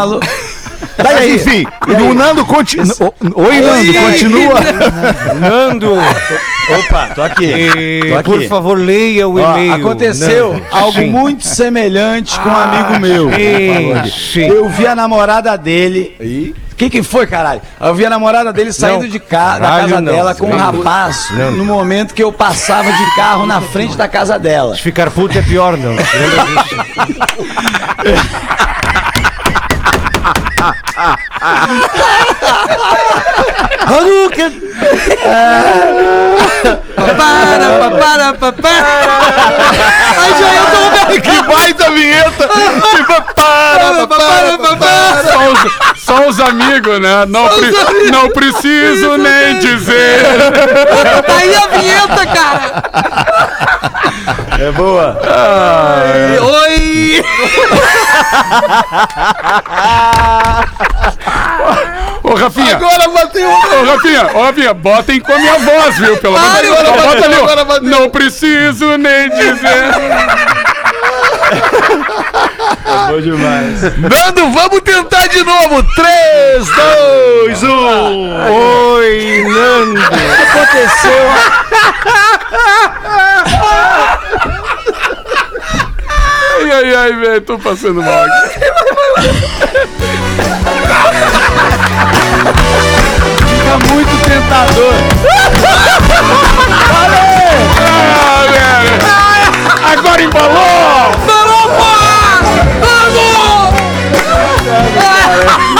Speaker 6: Maluco.
Speaker 4: Mas enfim, o Nando continua. Oi, Nando, continua.
Speaker 7: Nando,
Speaker 6: Opa, tô aqui.
Speaker 7: eh,
Speaker 6: Tô aqui.
Speaker 7: por favor, leia o
Speaker 6: Ó,
Speaker 7: e-mail.
Speaker 6: aconteceu
Speaker 7: Nando.
Speaker 6: algo
Speaker 7: Sim.
Speaker 6: muito semelhante com um amigo meu.
Speaker 7: Sim, sim.
Speaker 6: Eu vi a namorada dele. O que, que foi, caralho? Eu vi a namorada dele saindo
Speaker 7: Não,
Speaker 6: de ca... da
Speaker 7: caralho,
Speaker 6: casa
Speaker 7: não.
Speaker 6: dela com um
Speaker 7: Não.
Speaker 6: rapaz no momento que eu passava de carro na frente da casa dela.
Speaker 7: Ficar puto é pior, não. Disso?
Speaker 2: Para, para, para, para. Aí já eu tô vendo
Speaker 4: Que baita vinheta! Tipo, para, para, para, para.
Speaker 10: Só os, só os amigos, né? Não, pre- não preciso nem dizer.
Speaker 2: Tá aí a vinheta, cara.
Speaker 5: É boa.
Speaker 2: Oi.
Speaker 10: Ô, Rafinha,
Speaker 4: Agora bateu.
Speaker 10: ô, Rafinha, ô, Rafinha, botem com a minha voz, viu? Pelo amor de Deus.
Speaker 4: agora
Speaker 10: Bota
Speaker 4: bateu,
Speaker 10: ali, ó.
Speaker 4: agora bateu.
Speaker 10: Não preciso nem dizer.
Speaker 4: Nando, vamos tentar de novo. 3, 2, 1.
Speaker 7: Oi, Nando.
Speaker 6: Aconteceu.
Speaker 10: Ai, ai, ai, velho, tô passando mal aqui.
Speaker 6: Fica muito tentador.
Speaker 10: Ah, velho. Agora embalou! Ai,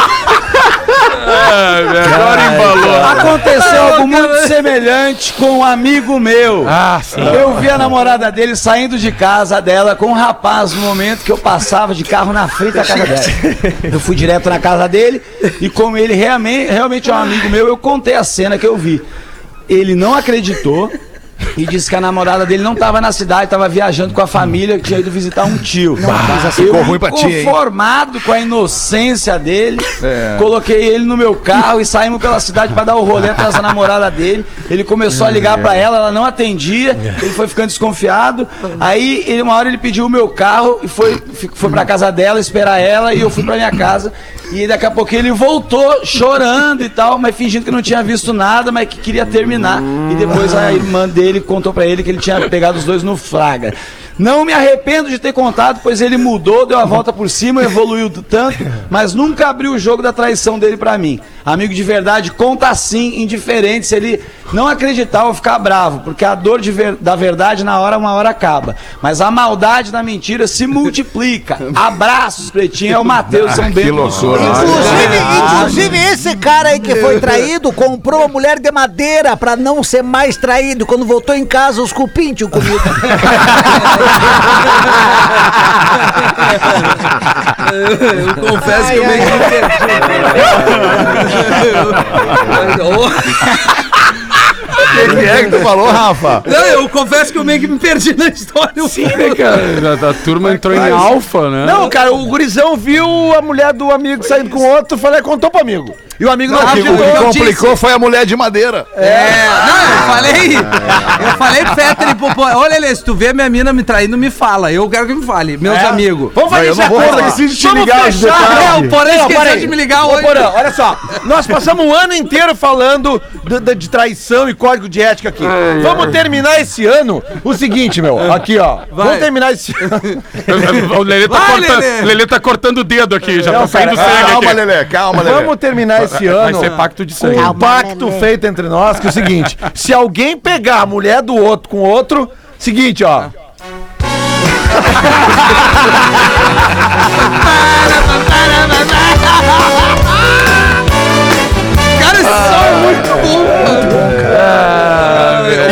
Speaker 10: velho, agora embalou.
Speaker 6: Aconteceu algo muito semelhante com um amigo meu.
Speaker 10: Ah, sim.
Speaker 6: Eu vi a namorada dele saindo de casa dela com um rapaz no momento que eu passava de carro na frente da casa dela. Eu fui direto na casa dele e como ele realmente, realmente é um amigo meu, eu contei a cena que eu vi. Ele não acreditou e disse que a namorada dele não estava na cidade, estava viajando com a família, que tinha ido visitar um tio. eu
Speaker 4: ficou ruim pra
Speaker 6: conformado com a inocência dele, coloquei ele no meu carro e saímos pela cidade para dar o rolê atrás da namorada dele. Ele começou a ligar para ela, ela não atendia, ele foi ficando desconfiado. Aí, ele, uma hora ele pediu o meu carro e foi, foi pra casa dela esperar ela e eu fui pra minha casa. E daqui a pouco ele voltou chorando e tal, mas fingindo que não tinha visto nada, mas que queria terminar. E depois a irmã dele contou pra ele que ele tinha pegado os dois no flagra. Não me arrependo de ter contado, pois ele mudou, deu a volta por cima, evoluiu tanto, mas nunca abriu o jogo da traição dele pra mim. Amigo de verdade, conta assim, indiferente, se ele não acreditar ou ficar bravo, porque a dor de ver- da verdade na hora, uma hora acaba. Mas a maldade da mentira se multiplica. Abraços, Pretinho, é o Matheus São Bento. do Sul.
Speaker 9: Inclusive, inclusive, esse cara aí que foi traído comprou uma mulher de madeira pra não ser mais traído. Quando voltou em casa, os cupim tinham comido.
Speaker 2: Eu confesso que eu meio que perdi.
Speaker 4: O que é que tu falou, Rafa?
Speaker 2: Não, eu confesso que eu meio que me perdi na história. Sim,
Speaker 10: né, cara? A, a turma entrou em alfa, né?
Speaker 3: Não, cara, o gurizão viu a mulher do amigo saindo com outro, falei, contou pro amigo. E o amigo não
Speaker 4: O que,
Speaker 3: acreditou.
Speaker 4: o que complicou
Speaker 2: disse.
Speaker 4: foi a mulher de madeira.
Speaker 2: É, não, eu falei. Eu falei pro Fetter e pro Pô, Olha, Lê, se tu vê minha mina me traindo, me fala. Eu quero que me fale, meus
Speaker 3: É.
Speaker 2: amigos.
Speaker 3: Vamos fazer esse
Speaker 4: não
Speaker 3: acordo Vamos fechar.
Speaker 2: É,
Speaker 3: Não,
Speaker 2: esqueceu
Speaker 3: peraí.
Speaker 2: de me ligar
Speaker 3: Ô,
Speaker 2: hoje.
Speaker 3: Porã, olha só. Nós passamos um ano inteiro falando do- do- de traição e código de ética aqui. Vamos terminar esse ano o seguinte, meu. Aqui, ó. Vamos terminar esse ano.
Speaker 10: O Lelê tá,
Speaker 2: Vai,
Speaker 10: cortando,
Speaker 2: Lelê.
Speaker 10: Lelê tá cortando o dedo aqui, já
Speaker 3: Não,
Speaker 10: tá saindo
Speaker 3: cara,
Speaker 10: sangue
Speaker 4: Calma,
Speaker 10: aqui.
Speaker 4: Lelê, calma, Lelê.
Speaker 3: Vamos terminar esse
Speaker 10: Vai
Speaker 3: ano.
Speaker 10: ser pacto de sangue.
Speaker 3: um pacto feito entre nós, que é o seguinte: se alguém pegar a mulher do outro com o outro, seguinte, ó.
Speaker 2: Cara, esse som é muito bom.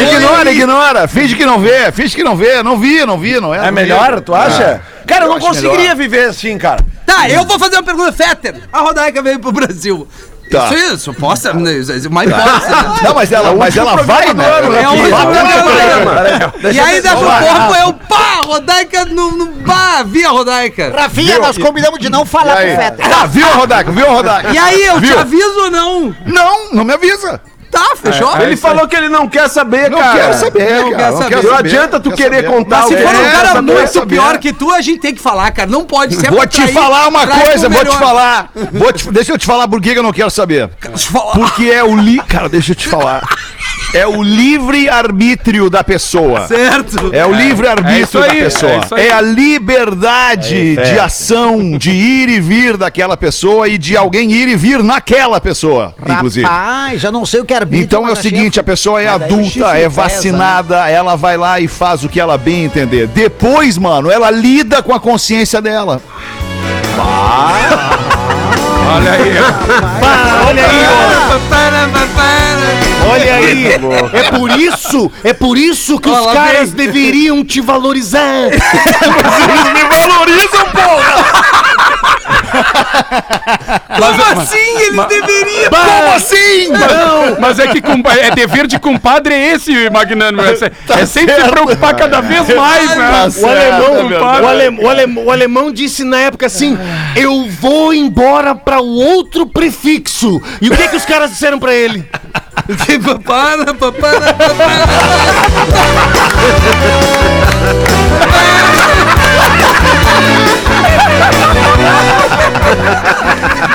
Speaker 4: Ignora, ignora. Finge que não vê, finge que não vê. Não vi, não vi, não é?
Speaker 3: É melhor, tu acha? Cara, eu não conseguiria
Speaker 4: melhor.
Speaker 3: viver assim, cara.
Speaker 2: Tá, eu vou fazer uma pergunta, Fetter. A Rodaica veio pro Brasil.
Speaker 4: Tá.
Speaker 2: Isso é suposta, né, isso é uma hipótese. né?
Speaker 4: Não, mas ela, mas ela vai, né?
Speaker 2: É um
Speaker 4: Vai,
Speaker 2: programa. E ainda pro corpo eu, pá, Rodaica no, no pá, via Rodaica.
Speaker 9: Rafinha, nós combinamos de não falar pro. Fetter.
Speaker 4: Ah, viu, Rodaco? Viu, Rodaco?
Speaker 2: E aí, eu te
Speaker 4: Viu?
Speaker 2: aviso ou não?
Speaker 4: Não, não me avisa.
Speaker 2: Tá, fechou?
Speaker 5: Ele falou que ele não quer saber,
Speaker 4: Não
Speaker 5: cara.
Speaker 4: quero saber,
Speaker 2: Não
Speaker 4: cara.
Speaker 2: quer
Speaker 4: Não
Speaker 2: saber.
Speaker 4: quero
Speaker 5: Não
Speaker 4: saber.
Speaker 5: adianta tu
Speaker 4: Quer
Speaker 5: querer
Speaker 4: saber.
Speaker 5: contar
Speaker 2: Mas se for um
Speaker 4: É,
Speaker 2: cara muito
Speaker 4: saber.
Speaker 2: pior que tu, a gente tem que falar, cara. Não pode ser
Speaker 4: Vou
Speaker 2: pra
Speaker 4: te
Speaker 2: trair-
Speaker 4: falar uma coisa, vou te falar. Vou te- deixa eu te falar por que eu não quero saber. Porque é o li... Cara, deixa eu te falar. É o livre-arbítrio da pessoa.
Speaker 2: Certo.
Speaker 4: É o
Speaker 10: é
Speaker 4: livre-arbítrio
Speaker 10: isso
Speaker 4: da
Speaker 10: aí,
Speaker 4: pessoa.
Speaker 10: é
Speaker 4: É, a liberdade de ação, de ir e vir daquela pessoa e de alguém ir e vir naquela pessoa, inclusive.
Speaker 9: Rapaz, já não sei o que é arbítrio.
Speaker 4: Então é o seguinte, a pessoa é
Speaker 6: Mas
Speaker 4: adulta, é
Speaker 6: pesa,
Speaker 4: vacinada, ela vai lá e faz o que ela bem entender. Depois, mano, ela lida com a consciência dela.
Speaker 10: Olha aí.
Speaker 13: olha aí. Olha aí. É por isso, é por isso que os caras
Speaker 2: vem.
Speaker 13: deveriam te valorizar.
Speaker 4: Eles me valorizam, porra!
Speaker 2: Como assim? Eles deveriam.
Speaker 4: Como assim?
Speaker 10: Não, mas é que é dever de compadre é esse, Magnânimo. É, se- é sempre se preocupar cada vez mais, né?
Speaker 4: Tá
Speaker 13: O
Speaker 4: certo,
Speaker 13: alemão,
Speaker 4: é
Speaker 13: o, alem- o alem- o alemão disse na época assim: Eu vou embora pra o outro prefixo. E o que, que os caras disseram pra ele?
Speaker 2: Para, para,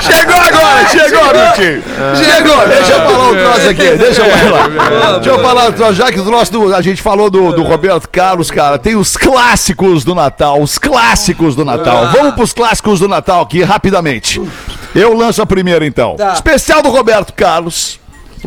Speaker 4: Chegou agora, chegou, Miltinho. Chegou, deixa eu falar um troço aqui, deixa eu falar. Deixa eu falar um troço, já que o troço do- a gente falou do, do Roberto Carlos, cara, tem os clássicos do Natal, os clássicos do Natal. Vamos pros clássicos do Natal aqui, rapidamente. Eu lanço a primeira, então.
Speaker 2: Tá.
Speaker 4: Especial do Roberto Carlos.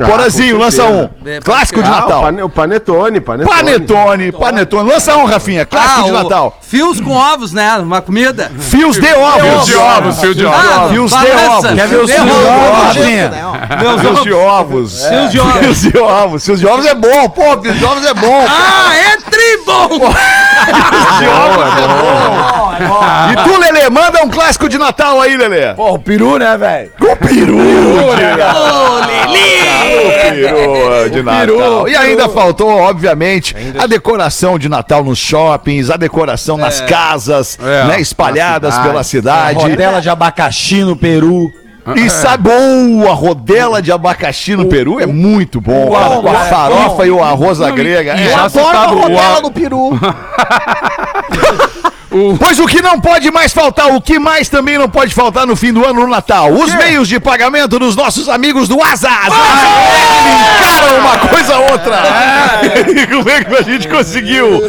Speaker 4: Porazinho,
Speaker 5: com
Speaker 4: lança um.
Speaker 2: É,
Speaker 4: Clássico de
Speaker 5: Ah,
Speaker 4: Natal.
Speaker 5: pane- o Panetone, Panetone.
Speaker 4: Panetone, panetone. Lança um, Rafinha. Clássico de
Speaker 2: Ah, o-
Speaker 4: Natal.
Speaker 2: Fios com ovos, né? Uma comida.
Speaker 4: Fios de ovos.
Speaker 10: Fios de ovos, fios de ovos.
Speaker 2: Ah,
Speaker 4: Fios de ovos.
Speaker 2: Quer ver os
Speaker 4: Fios de
Speaker 2: de
Speaker 4: ovos? Rafinha?
Speaker 2: Meus
Speaker 4: Fios
Speaker 2: ovos.
Speaker 4: de ovos.
Speaker 2: Fios de ovos.
Speaker 4: Fios de ovos. Fios de ovos é bom. Pô, fios de ovos é bom.
Speaker 2: Ah, é tribom!
Speaker 4: Fios de ovos é bom. E tu, Lelê, manda um clássico de Natal aí, Lelê.
Speaker 3: Pô, o peru, né, velho?
Speaker 4: O peru, Ô, Lelê! O peru de Natal. E ainda faltou, obviamente, a decoração de Natal nos shoppings, a decoração nas casas,
Speaker 10: É.
Speaker 4: né, espalhadas pela cidade.
Speaker 3: Rodela de abacaxi no Peru.
Speaker 4: E sabe, boa, rodela de abacaxi no Peru é muito bom, cara. Com a farofa e o arroz à grega. É.
Speaker 10: já citado o, a-
Speaker 9: do peru.
Speaker 4: Pois o que não pode mais faltar, o que mais também não pode faltar no fim do ano no Natal? Os meios de pagamento dos nossos amigos do Asas. Linkaram uma coisa a outra. Como é que a gente conseguiu?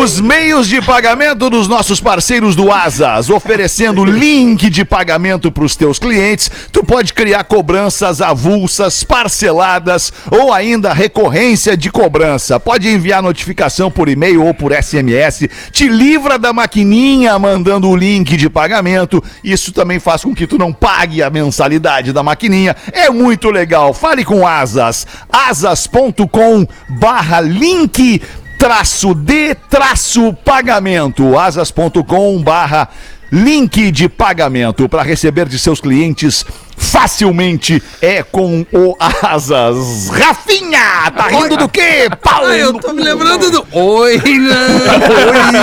Speaker 4: Os meios de pagamento dos nossos parceiros do Asas, oferecendo link de pagamento para os teus clientes. Tu pode criar cobranças avulsas, parceladas ou ainda recorrência de cobrança. Pode enviar notificação por e-mail ou por SMS. Te livra da maquininha mandando o link de pagamento. Isso também faz com que tu não pague a mensalidade da maquininha. É muito legal. Fale com Asas. asas.com barra link traço de traço pagamento. asas.com barra link de pagamento para receber de seus clientes facilmente é com o Asas. Rafinha, tá rindo do quê? Pau
Speaker 2: Ah, eu tô me lembrando do. Oi, não.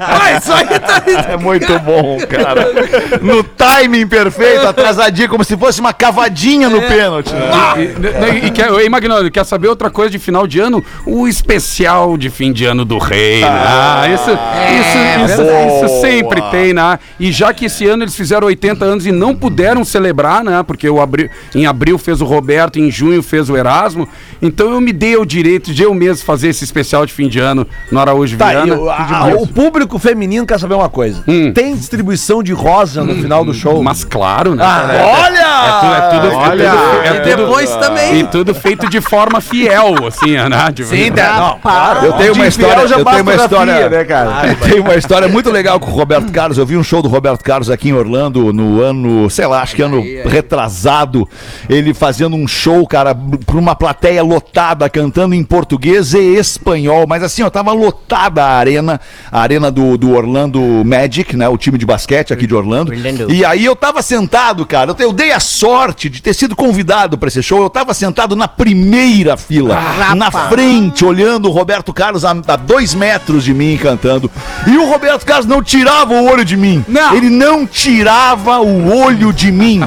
Speaker 2: Ah, isso aí tá.
Speaker 4: É muito bom, cara. No timing perfeito, atrasadinho, como se fosse uma cavadinha no pênalti. né?
Speaker 10: E, e, e quer, ei, quer saber outra coisa de final de ano? O especial de fim de ano do rei, né? Ah, isso, isso, isso,
Speaker 4: boa.
Speaker 10: isso sempre tem, né? E já que esse ano eles fizeram 80 anos e não puderam celebrar, né? Porque o abri- em abril fez o Roberto, em junho fez o Erasmo. Então eu me dei o direito de eu mesmo fazer esse especial de fim de ano no Araújo
Speaker 3: Tá,
Speaker 10: Viana.
Speaker 3: e o, a- o público feminino quer saber uma coisa.
Speaker 10: Hum.
Speaker 3: Tem distribuição de rosa no final do show?
Speaker 10: Mas claro, né?
Speaker 3: olha!
Speaker 10: É tudo, é tudo,
Speaker 5: Olha!
Speaker 10: é tudo, é
Speaker 2: E
Speaker 10: tudo-
Speaker 2: depois também.
Speaker 10: E tudo feito de forma fiel, assim, né? De
Speaker 3: Sim, tá, não, claro.
Speaker 4: Eu tenho uma história, eu tenho uma história,
Speaker 5: né, cara?
Speaker 4: Eu tenho uma história muito legal com o Roberto Carlos. Eu vi um show do Roberto Carlos aqui em Orlando no ano, sei lá, acho que ano retrasado. Ele fazendo um show, cara, pra uma plateia lotada, cantando em português e espanhol. Mas assim, ó, tava lotada a arena, a arena do, do Orlando Magic, né? O time de basquete aqui de Orlando. E aí eu tava sentado, cara. Eu, eu dei a sorte de ter sido convidado pra esse show. Eu tava sentado na primeira fila, na frente, olhando o Roberto Carlos a, a dois metros de mim cantando. E o Roberto Carlos não tirava o olho de mim.
Speaker 2: Não.
Speaker 4: Ele não tirava o olho de mim.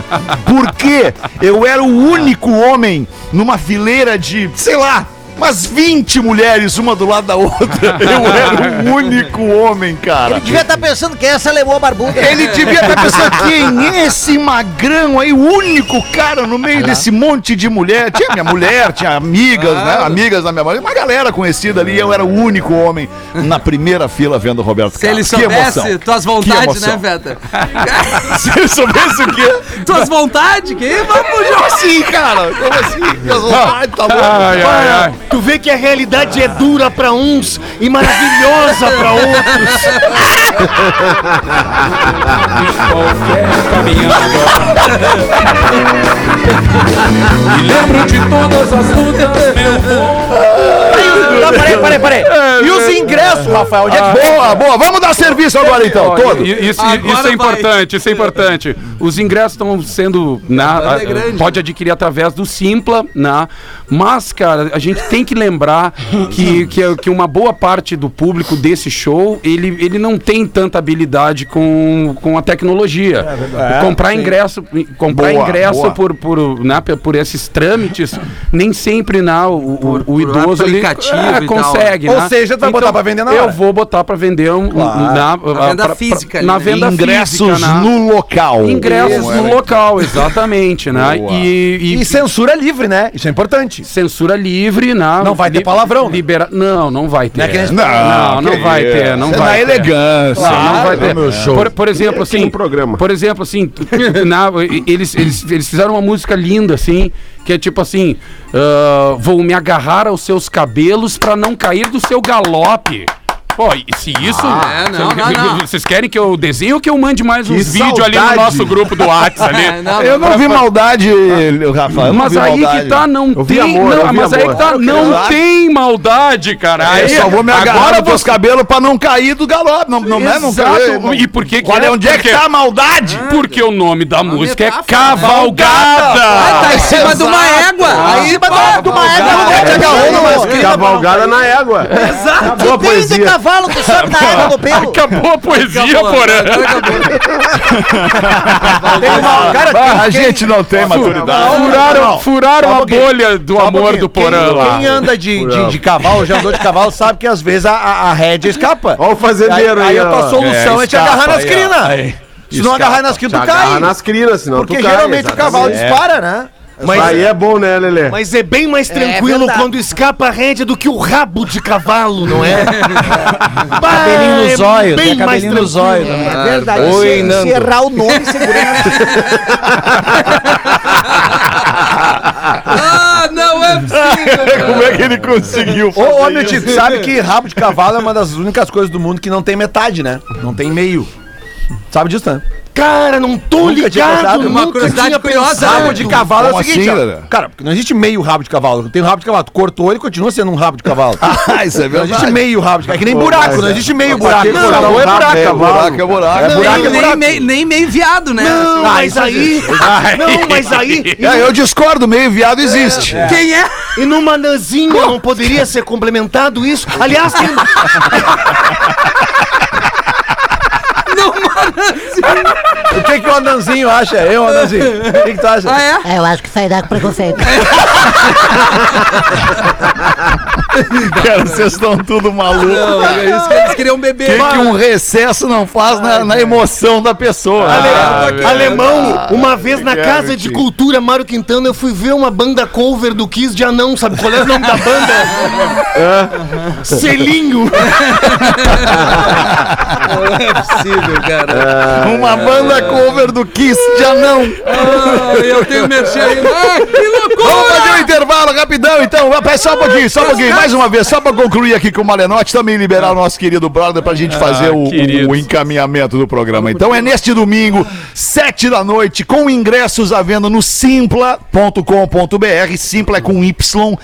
Speaker 4: Porque eu era o único homem numa fileira de, sei lá, umas 20 mulheres, uma do lado da outra. Eu era o único homem, cara.
Speaker 9: Ele devia estar pensando que essa levou a barbuda.
Speaker 4: Ele devia estar pensando, quem é esse magrão aí, o único cara no meio desse monte de mulher? Tinha minha mulher, tinha amigas, né? Amigas da minha mulher, uma galera conhecida ali. Eu era o único homem na primeira fila vendo o Roberto
Speaker 2: Se ele
Speaker 4: Carlos. Que
Speaker 2: soubesse
Speaker 4: emoção.
Speaker 2: tuas
Speaker 4: Que
Speaker 2: vontades, né. Veta?
Speaker 4: Se ele soubesse o quê?
Speaker 2: tuas vontades? Que vamos,
Speaker 4: Como assim, cara? Como assim? Minhas vontades, tá bom?
Speaker 10: Ai, ai, ai.
Speaker 13: Tu vê que a realidade é dura pra uns e maravilhosa pra outros.
Speaker 12: qualquer. Me lembro de todas as lutas, meu povo.
Speaker 9: Tá
Speaker 3: peraí, peraí, peraí. E os ingressos, Rafael? Onde é que
Speaker 4: Boa, boa. Vamos dar serviço agora então,
Speaker 10: Olha,
Speaker 4: todo.
Speaker 10: Isso,
Speaker 2: Agora
Speaker 10: isso é
Speaker 2: vai.
Speaker 10: importante, isso é importante. Os ingressos estão sendo. Na,
Speaker 2: banda é
Speaker 10: pode adquirir através do Simpla, né? mas, cara, a gente tem que lembrar que, que, que uma boa parte do público desse show ele, ele não tem tanta habilidade com, com a tecnologia. comprar ingresso, comprar
Speaker 4: Boa,
Speaker 10: ingresso
Speaker 4: boa.
Speaker 10: por, por, né, por esses trâmites, nem sempre né, o,
Speaker 2: Por-
Speaker 10: o idoso
Speaker 2: aplicativo
Speaker 10: é, consegue.
Speaker 3: Ou
Speaker 10: né?
Speaker 3: seja, tu vai botar pra vender na
Speaker 10: Eu
Speaker 3: hora.
Speaker 10: vou botar pra vender um, na,
Speaker 2: Na venda
Speaker 10: pra-
Speaker 2: física ali,
Speaker 10: na
Speaker 2: né?
Speaker 10: venda
Speaker 4: Ingressos
Speaker 10: física, né?
Speaker 4: no local.
Speaker 10: Ingressos
Speaker 4: Isso,
Speaker 10: no
Speaker 4: é.
Speaker 10: local, exatamente, né?
Speaker 4: Boa.
Speaker 10: E, e-
Speaker 3: E censura livre, né? Isso é importante.
Speaker 10: censura livre, né?
Speaker 3: Não vai ter palavrão, né?
Speaker 10: Libera... Não, não vai ter.
Speaker 3: Não é que
Speaker 10: Não, não,
Speaker 4: que
Speaker 10: vai
Speaker 4: isso.
Speaker 10: ter, não
Speaker 4: é
Speaker 10: vai
Speaker 4: na
Speaker 10: ter.
Speaker 4: elegância.
Speaker 10: Não, não vai ter.
Speaker 5: meu show.
Speaker 10: Por, por exemplo, assim.
Speaker 5: programa.
Speaker 10: Por exemplo, assim, na- eles, eles, eles fizeram uma música linda, assim, que é tipo assim: ah, Vou me agarrar aos seus cabelos pra não cair do seu galope. Pô, e se isso.
Speaker 2: é, não, não, não.
Speaker 10: Vocês querem que eu desenhe ou que eu mande mais uns
Speaker 5: Que
Speaker 10: vídeos ali no nosso grupo do WhatsApp ali?
Speaker 2: É, não,
Speaker 4: Eu não vi maldade, Rafa. eu não
Speaker 10: Mas aí
Speaker 4: maldade.
Speaker 10: que tá, não
Speaker 5: Eu
Speaker 10: tem.
Speaker 5: amor,
Speaker 10: não,
Speaker 5: eu
Speaker 10: mas aí
Speaker 5: amor.
Speaker 10: que tá, não tem maldade, cara.
Speaker 4: Eu
Speaker 10: Aí,
Speaker 4: só vou me agarrar
Speaker 10: agora
Speaker 4: nos teus cabelos pra não cair do galope. Não, não, é, não não-
Speaker 10: E por que que
Speaker 4: Olha,
Speaker 10: é?
Speaker 4: onde é que tá a maldade?
Speaker 10: Porque o nome da música é
Speaker 2: metáfora.
Speaker 10: Cavalgada.
Speaker 2: Ah, tá em cima de uma égua. Aí,
Speaker 3: Cima da- de uma égua, é
Speaker 5: Cavalgada na égua.
Speaker 2: Exato.
Speaker 5: Acabou a
Speaker 9: Tem de
Speaker 5: poesia.
Speaker 9: Cavalo que sobe na égua do pelo.
Speaker 10: Acabou a poesia, porã.
Speaker 3: Tem uma- cara,
Speaker 4: a gente não tem maturidade.
Speaker 10: Furaram, furaram a bolha do amor do porã
Speaker 3: quem,
Speaker 10: lá.
Speaker 3: Quem anda de, de, de cavalo, já andou de cavalo, sabe que às vezes a, a, a rédea escapa.
Speaker 5: Olha o fazendeiro
Speaker 3: aí,
Speaker 5: aí,
Speaker 3: aí a tua solução é, te agarrar nas crinas. Se não agarrar nas crinas, tu cai.
Speaker 5: nas crinas, senão
Speaker 3: Porque
Speaker 5: tu cai.
Speaker 3: geralmente o cavalo
Speaker 5: exatamente.
Speaker 3: dispara, né?
Speaker 5: Mas aí é bom, né, Lelê?
Speaker 13: Mas é bem mais tranquilo
Speaker 9: verdade.
Speaker 13: quando escapa a rédea do que o rabo de cavalo, não é? Bah,
Speaker 6: Cabelinho no
Speaker 13: é
Speaker 6: zóio,
Speaker 13: bem
Speaker 6: tem
Speaker 13: mais
Speaker 6: cabelinho no zóio
Speaker 13: tranquilo.
Speaker 6: também.
Speaker 9: É verdade.
Speaker 7: Oi,
Speaker 9: se,
Speaker 7: Nando.
Speaker 9: se errar o nome, segura
Speaker 2: Ah, não é possível.
Speaker 4: Como é que ele conseguiu
Speaker 3: Ô, ô, meu tio, tu sabe que rabo de cavalo é uma das únicas coisas do mundo que não tem metade, né? Não tem meio. Sabe disso, né?
Speaker 13: Cara, não tô
Speaker 3: Nunca
Speaker 13: ligado.
Speaker 2: Uma curiosidade curiosa,
Speaker 13: pensado.
Speaker 3: Rabo de cavalo
Speaker 4: Como
Speaker 3: é o seguinte,
Speaker 4: assim,
Speaker 3: ó. Cara, porque não existe meio rabo de cavalo. Tem um rabo de cavalo. Tu cortou ele continua sendo um rabo de cavalo.
Speaker 4: Ah, isso é
Speaker 3: Não existe
Speaker 4: verdade.
Speaker 3: meio rabo de cavalo. É que nem buraco, não existe meio buraco. Não,
Speaker 5: um
Speaker 3: é
Speaker 5: rabo,
Speaker 3: buraco.
Speaker 5: é.
Speaker 4: Buraco é buraco.
Speaker 3: É buraco,
Speaker 2: nem,
Speaker 3: é buraco.
Speaker 2: nem, meio, viado, né?
Speaker 13: Não, mas aí... Não, mas aí...
Speaker 4: É, eu discordo, meio viado existe.
Speaker 2: Quem é?
Speaker 13: E no Mananzinho não poderia ser complementado isso? Aliás, tem...
Speaker 3: O que, que o anãozinho acha? Eu, anãozinho. O que, que tu acha?
Speaker 2: Ah, é?
Speaker 9: É, eu acho que isso aí dá com preconceito.
Speaker 4: Cara, vocês estão tudo malucos.
Speaker 2: Não, é isso que eles queriam
Speaker 4: O
Speaker 2: beber.
Speaker 4: que, que um recesso não faz na, na emoção da pessoa?
Speaker 13: Ale-
Speaker 4: Ah,
Speaker 13: Alemão, uma vez na Casa de Cultura Mário Quintana, eu fui ver uma banda cover do Kiss de Anão, sabe qual é o nome da banda? Selinho.
Speaker 2: Não é possível, cara.
Speaker 4: Uma banda cover do Kiss de anão.
Speaker 2: Ah, eu tenho merchan aí. Ah, que
Speaker 4: Vamos fazer um intervalo rapidão, então. Vai, Só um pouquinho, só um pouquinho. Mais uma vez, só pra concluir aqui com o Malenote, também liberar o nosso querido brother pra gente fazer o, o encaminhamento do programa. Então é neste domingo, sete da noite, com ingressos à venda no simpla.com.br. Simpla é com Y,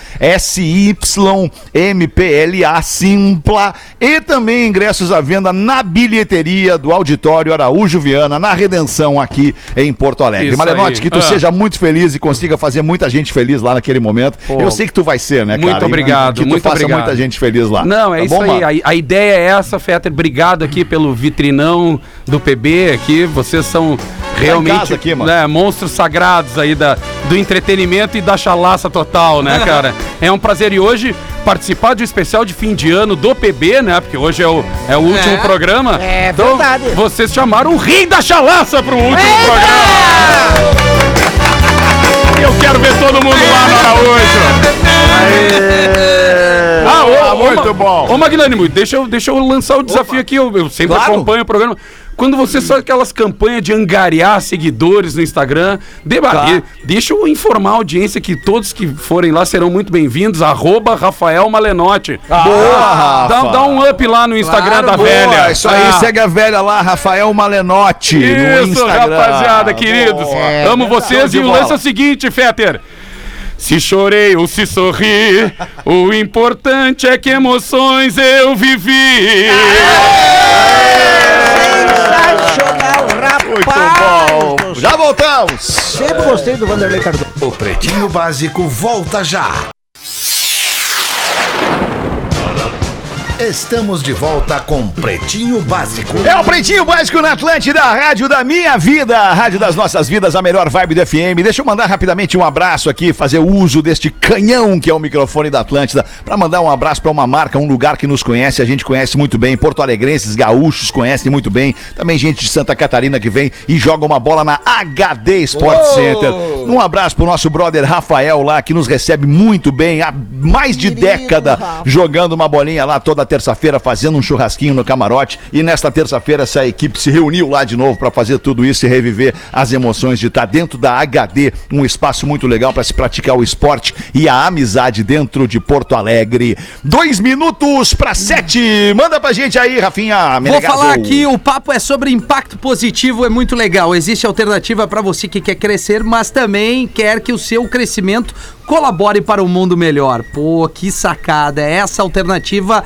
Speaker 4: S-Y-M-P-L-A, Simpla. E também ingressos à venda na bilheteria do Auditório Araújo Viana, na Redenção aqui em Porto Alegre.
Speaker 10: Isso
Speaker 4: Malenote,
Speaker 10: aí.
Speaker 4: que tu
Speaker 10: Ah.
Speaker 4: seja muito feliz e consiga fazer muita gente feliz lá naquele momento. Eu sei que tu vai ser, né, cara?
Speaker 10: muito
Speaker 4: E
Speaker 10: obrigado,
Speaker 4: Que tu
Speaker 10: muito
Speaker 4: faça
Speaker 10: obrigado.
Speaker 4: muita gente feliz lá.
Speaker 10: Não, é
Speaker 4: Tá
Speaker 10: isso
Speaker 4: bom,
Speaker 10: aí. A, a ideia é essa, Fetter. Obrigado aqui pelo vitrinão do PB aqui. Vocês são realmente
Speaker 4: casa aqui, mano.
Speaker 10: né, monstros sagrados aí da, do entretenimento e da chalaça total, né, cara? é um prazer. E hoje participar de um especial de fim de ano do PB, né? Porque hoje é o, é o último
Speaker 2: É.
Speaker 10: programa.
Speaker 9: É
Speaker 10: então,
Speaker 9: verdade.
Speaker 10: Vocês chamaram o rei da chalaça pro último programa. Eu quero ver todo mundo lá no Araújo. Ah, ô,
Speaker 4: Ah,
Speaker 10: ô,
Speaker 4: muito
Speaker 10: Ma-
Speaker 4: bom.
Speaker 10: Ô, Magnânimo, deixa eu, deixa eu lançar o desafio aqui. Eu, eu sempre
Speaker 3: Claro.
Speaker 10: acompanho o programa. Quando você faz aquelas campanhas de angariar seguidores no Instagram, deba- e- deixa eu informar a audiência que todos que forem lá serão muito bem-vindos. Arroba Rafael Malenotti.
Speaker 4: Boa,
Speaker 10: Dá,
Speaker 4: Rafa.
Speaker 10: dá um up lá no Instagram
Speaker 2: Claro,
Speaker 10: da
Speaker 2: boa,
Speaker 10: velha.
Speaker 4: Isso aí,
Speaker 10: Ah.
Speaker 4: segue a velha lá, Rafael Malenotti. no
Speaker 10: Isso,
Speaker 4: Instagram.
Speaker 10: rapaziada, queridos.
Speaker 4: Boa.
Speaker 10: Amo vocês. E o lance é o seguinte, Fetter. Se chorei ou se sorri, o importante é que emoções eu vivi.
Speaker 9: Sensacional,
Speaker 4: bom. Já voltamos.
Speaker 9: Sempre gostei do Vanderlei Cardoso.
Speaker 1: O Pretinho Básico volta já. Estamos de volta com Pretinho Básico.
Speaker 4: É o Pretinho Básico na Atlântida, a rádio da minha vida, a rádio das nossas vidas, a melhor vibe do FM. Deixa eu mandar rapidamente um abraço aqui, fazer uso deste canhão que é o microfone da Atlântida, para mandar um abraço para uma marca, um lugar que nos conhece, a gente conhece muito bem, porto alegrenses, gaúchos conhecem muito bem, também gente de Santa Catarina que vem e joga uma bola na HD Sport Center. Um abraço pro nosso brother Rafael lá, que nos recebe muito bem, há mais de década, jogando uma bolinha lá toda terça-feira, fazendo um churrasquinho no camarote. E nesta terça-feira, essa equipe se reuniu lá de novo para fazer tudo isso e reviver as emoções de estar dentro da HD, um espaço muito legal para se praticar o esporte e a amizade dentro de Porto Alegre. Dois minutos para sete. Manda pra gente aí, Rafinha.
Speaker 2: Vou falar aqui, o papo é sobre impacto positivo, é muito legal. Existe alternativa para você que quer crescer, mas também quer que o seu crescimento colabore para um mundo melhor. Pô, que sacada! Essa alternativa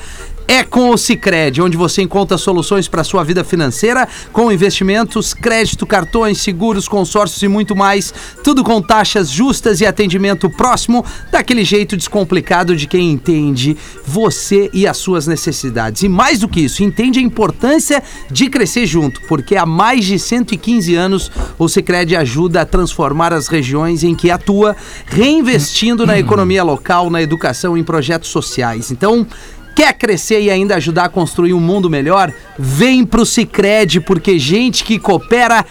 Speaker 2: é com o Cicred, onde você encontra soluções para sua vida financeira, com investimentos, crédito, cartões, seguros, consórcios e muito mais. Tudo com taxas justas e atendimento próximo, daquele jeito descomplicado de quem entende você e as suas necessidades. E mais do que isso, entende a importância de crescer junto, porque há mais de 115 anos o Cicred ajuda a transformar as regiões em que atua, reinvestindo na economia local, na educação em projetos sociais. Então, Quer crescer e ainda ajudar a construir um mundo melhor? Vem pro Cicred, porque gente que coopera